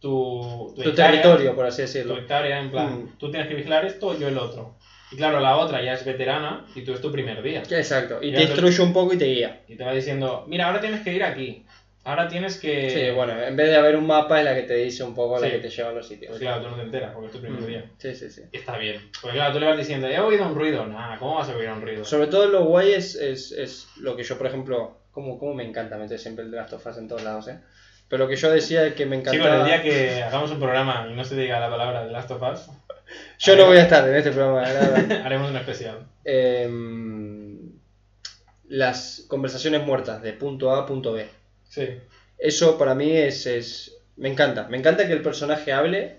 tu, tu hectárea, territorio, por así Tu decirlo. hectárea, en plan, Mm. tú tienes que vigilar esto, yo el otro. Y claro, la otra ya es veterana y tú es tu primer día. Exacto, y te te- instruye un poco y te guía. Y te va diciendo, mira, ahora tienes que ir aquí. Ahora tienes que... Sí, bueno, en vez de haber un mapa es la que te dice un poco la Sí. que te lleva a los sitios. Pues claro, tú no te enteras porque es tu primer Mm, día. Sí, sí, sí. Está bien. Porque claro, tú le vas diciendo, he oído un ruido. Nah, ¿cómo vas a oír un ruido? Sobre todo lo guay es, es, es lo que yo, por ejemplo, como, como me encanta meter siempre el Last of Us en todos lados, ¿eh? Pero lo que yo decía es que me Chicos, encantaba... el día que hagamos un programa y no se diga la palabra de Last of Us, Yo no voy a estar en este programa, la haremos un especial. Em, las conversaciones muertas de punto A a punto B. Sí. Eso para mí es, es... Me encanta. Me encanta que el personaje hable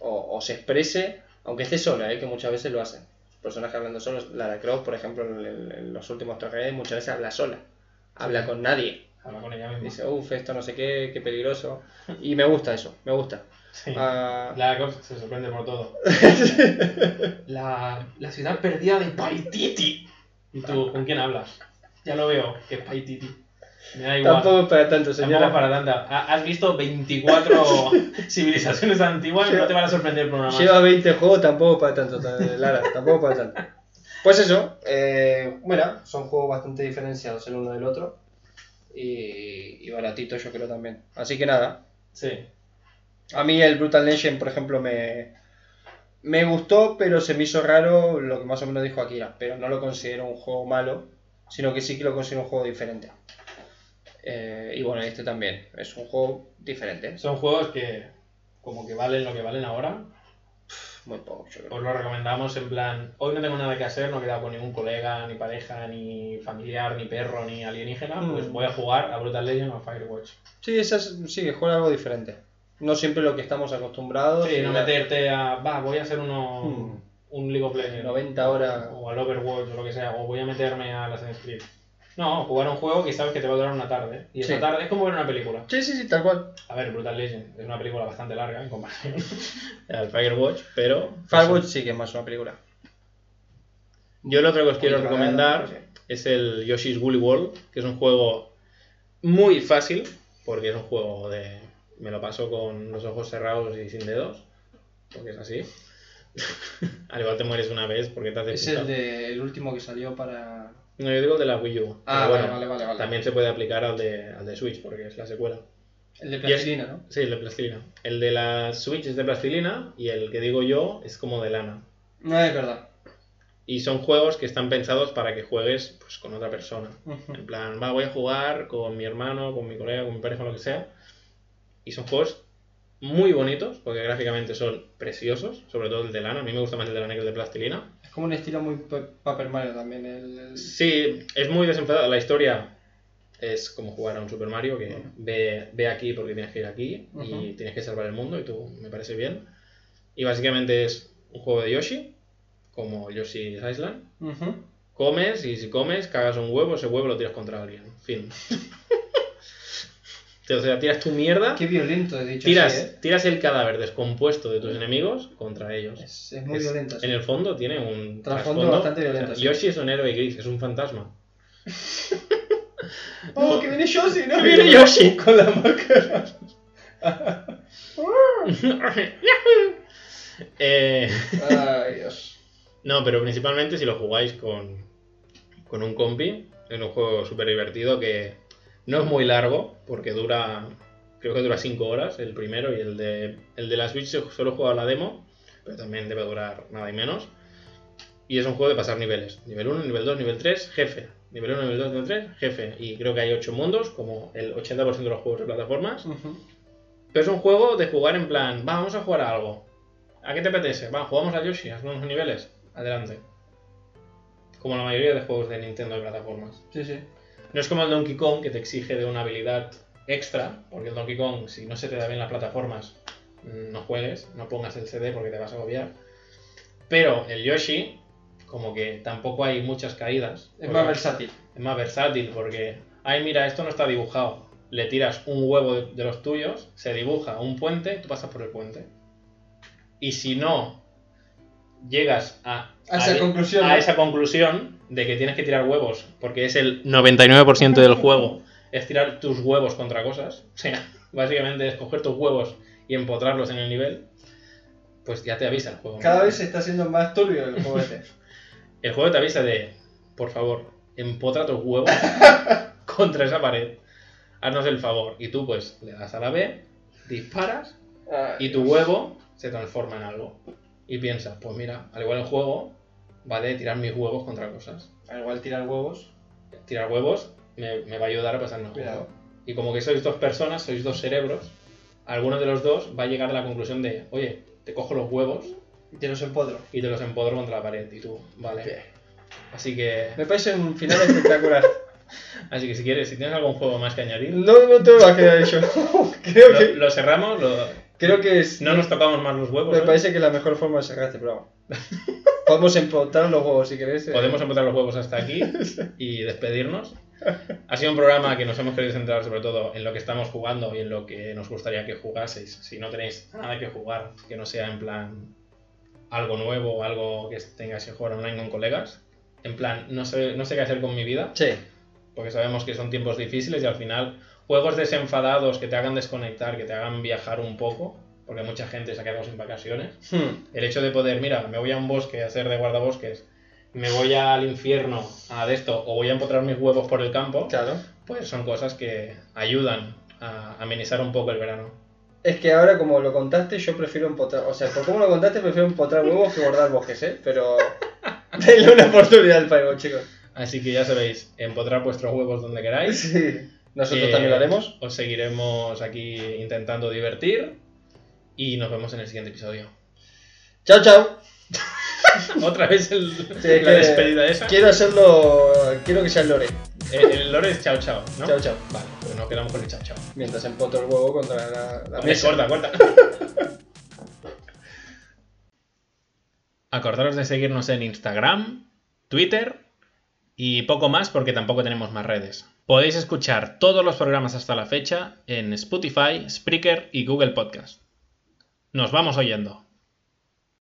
o, o se exprese, aunque esté sola, ¿eh? que muchas veces lo hacen. El personaje hablando solo, Lara Croft, por ejemplo, en, los últimos torneos, muchas veces habla sola. Habla con nadie. Habla con ella misma. Dice, uff, esto no sé qué, qué peligroso. Y me gusta eso, me gusta. Sí. Ah, La cosa se sorprende por todo. la, la ciudad perdida de Paititi. ¿Y tú con quién hablas? Ya lo veo, que es Paititi. Me da igual. tampoco para tanto, Tampoco señora. es para tanta. Ha- Has visto 24 civilizaciones antiguas, no te van a sorprender por una más. Lleva 20 juegos, tampoco para tanto, ta- Lara, tampoco para tanto. Pues eso, eh, bueno, son juegos bastante diferenciados el uno del otro. Y, y baratitos yo creo también. Así que nada, Sí. a mí el Brutal Legend, por ejemplo, me, me gustó, pero se me hizo raro lo que más o menos dijo Akira. Pero no lo considero un juego malo, sino que sí que lo considero un juego diferente. Eh, y bueno, este también, es un juego diferente, Son juegos que, como que valen lo que valen ahora. muy poco, yo creo. Os lo recomendamos en plan, hoy no tengo nada que hacer, no he quedado con ningún colega, ni pareja, ni familiar, ni perro, ni alienígena, Mm. pues voy a jugar a Brutal Legend o a Firewatch. Sí, esas, sí, que juega algo diferente. No siempre lo que estamos acostumbrados. Sí, y no la- meterte a, va, voy a hacer uno, Mm. un League of Legends. 90 horas. O al Overwatch o lo que sea, o voy a meterme a Assassin's Creed. No, jugar un juego que sabes que te va a durar una tarde. Y esa Sí. tarde es como ver una película. Sí, sí, sí, tal cual. A ver, Brutal Legend es una película bastante larga en comparación al Firewatch, pero... Firewatch sí que es más una película. Yo el otro que os quiero Oye, recomendar vale, es el Yoshi's Woolly World, que es un juego muy fácil, porque es un juego de... Me lo paso con los ojos cerrados y sin dedos, porque es así. Al igual te mueres una vez porque te has Es el, de, el último que salió para. No, yo digo el de la Wii U. Ah, vale, bueno, vale, vale, vale. También se puede aplicar al de, al de Switch porque es la secuela. El de es- plastilina, ¿no? Sí, el de plastilina. El de la Switch es de plastilina y el que digo yo es como de lana. No, es verdad. Y son juegos que están pensados para que juegues pues, con otra persona. En plan, va, voy a jugar con mi hermano, con mi colega, con mi pareja, lo que sea. Y son juegos muy bonitos, porque gráficamente son preciosos, sobre todo el de lana. A mí me gusta más el de lana que el de plastilina. Como un estilo muy Pe- Paper Mario también. El, el- Sí, es muy desenfadada. La historia es como jugar a un Super Mario que ve, ve aquí porque tienes que ir aquí y Ujú. tienes que salvar el mundo y tú me parece bien. Y básicamente es un juego de Yoshi, como Yoshi's Island. Ujú. Comes y si comes, cagas un huevo, ese huevo lo tiras contra alguien. Fin. o sea, tiras tu mierda, Qué violento, he dicho tiras, así, ¿eh? tiras el cadáver descompuesto de tus enemigos contra ellos. Es, es muy Es- violento. En el fondo tiene un Trasfondo bastante violento. Yoshi es un héroe gris, es un fantasma. ¡Oh, que viene Yoshi! ¿no? Que viene Yoshi. Con la máscara. Eh, Ay, Dios. no, pero principalmente si lo jugáis con, con un compi, es un juego súper divertido que no es muy largo, porque dura, creo que dura 5 horas el primero y el de, el de la Switch solo he jugado la demo, pero también debe durar nada y menos. Y es un juego de pasar niveles. Nivel 1, nivel 2, nivel 3, jefe. Nivel 1, nivel 2, nivel 3, jefe. Y creo que hay 8 mundos, como el 80% de los juegos de plataformas. Pero es un juego de jugar en plan, "Va, vamos a jugar a algo. ¿A qué te apetece? Va, jugamos a Yoshi, haz unos niveles. Adelante. Como la mayoría de juegos de Nintendo de plataformas. Sí, sí. No es como el Donkey Kong que te exige de una habilidad extra, porque el Donkey Kong, si no se te da bien las plataformas, no juegues, no pongas el CD porque te vas a agobiar. Pero el Yoshi, como que tampoco hay muchas caídas. Es más versátil. es más versátil porque, ay, mira, esto no está dibujado. Le tiras un huevo de, de los tuyos, se dibuja un puente, tú pasas por el puente. Y si no llegas a, A esa conclusión, a ¿no? esa conclusión de que tienes que tirar huevos, porque es el 99% del juego, es tirar tus huevos contra cosas, o sea, básicamente es coger tus huevos y empotrarlos en el nivel, pues ya te avisa el juego. Cada vez se está haciendo más turbio el juego este. El juego te avisa de, por favor, empotra tus huevos contra esa pared. Haznos el favor. Y tú, pues, le das a la B, disparas y tu huevo se transforma en algo. Y piensas, pues mira, al igual el juego va de tirar mis huevos contra cosas. Al igual tirar huevos. Tirar huevos me, me va a ayudar a pasar el Cuidado. Y como que sois dos personas, sois dos cerebros, alguno de los dos va a llegar a la conclusión de, oye, te cojo los huevos Y te los empodro. y te los empodro contra la pared. Y tú, vale. Bien. Así que, Me parece un final espectacular. así que si quieres, si tienes algún juego más que añadir, No, no te lo va a quedar hecho. creo, lo, que, lo cerramos, lo- creo que es. no nos tocamos más los huevos. Me ¿eh? parece que es la mejor forma de sacar este programa. Podemos empotrar los huevos si querés. eh. Podemos empezar los huevos hasta aquí y despedirnos. Ha sido un programa que nos hemos querido centrar sobre todo en lo que estamos jugando y en lo que nos gustaría que jugaseis. Si no tenéis nada que jugar, que no sea en plan algo nuevo o algo que tengáis que jugar online con colegas. En plan, no sé, no sé qué hacer con mi vida, Sí. porque sabemos que son tiempos difíciles y al final juegos desenfadados que te hagan desconectar, que te hagan viajar un poco, porque mucha gente se ha quedado sin vacaciones. Hmm. El hecho de poder, mira, me voy a un bosque a ser de guardabosques, me voy al infierno a de esto, o voy a empotrar mis huevos por el campo, Claro. pues son cosas que ayudan a amenizar un poco el verano. Es que ahora, como lo contaste, yo prefiero empotrar. O sea, por cómo lo contaste, prefiero empotrar huevos que guardar bosques, ¿eh? Pero. Denle una oportunidad al Fireball, chicos. Así que ya sabéis, empotrar vuestros huevos donde queráis. Sí. Nosotros Eh, también lo haremos. Os seguiremos aquí intentando divertir y nos vemos en el siguiente episodio. Chao, chao. Otra vez el- Sí, la que- despedida esa. Quiero hacerlo. Quiero que sea el lore. El, el lore es chao chao, ¿no? Chao, chao. Vale, pues nos quedamos con el chao chao. Mientras empotro el huevo contra la, la mesa. corta, corta. Acordaros de seguirnos en Instagram, Twitter y poco más porque tampoco tenemos más redes. Podéis escuchar todos los programas hasta la fecha en Spotify, Spreaker y Google Podcast. Nos vamos oyendo.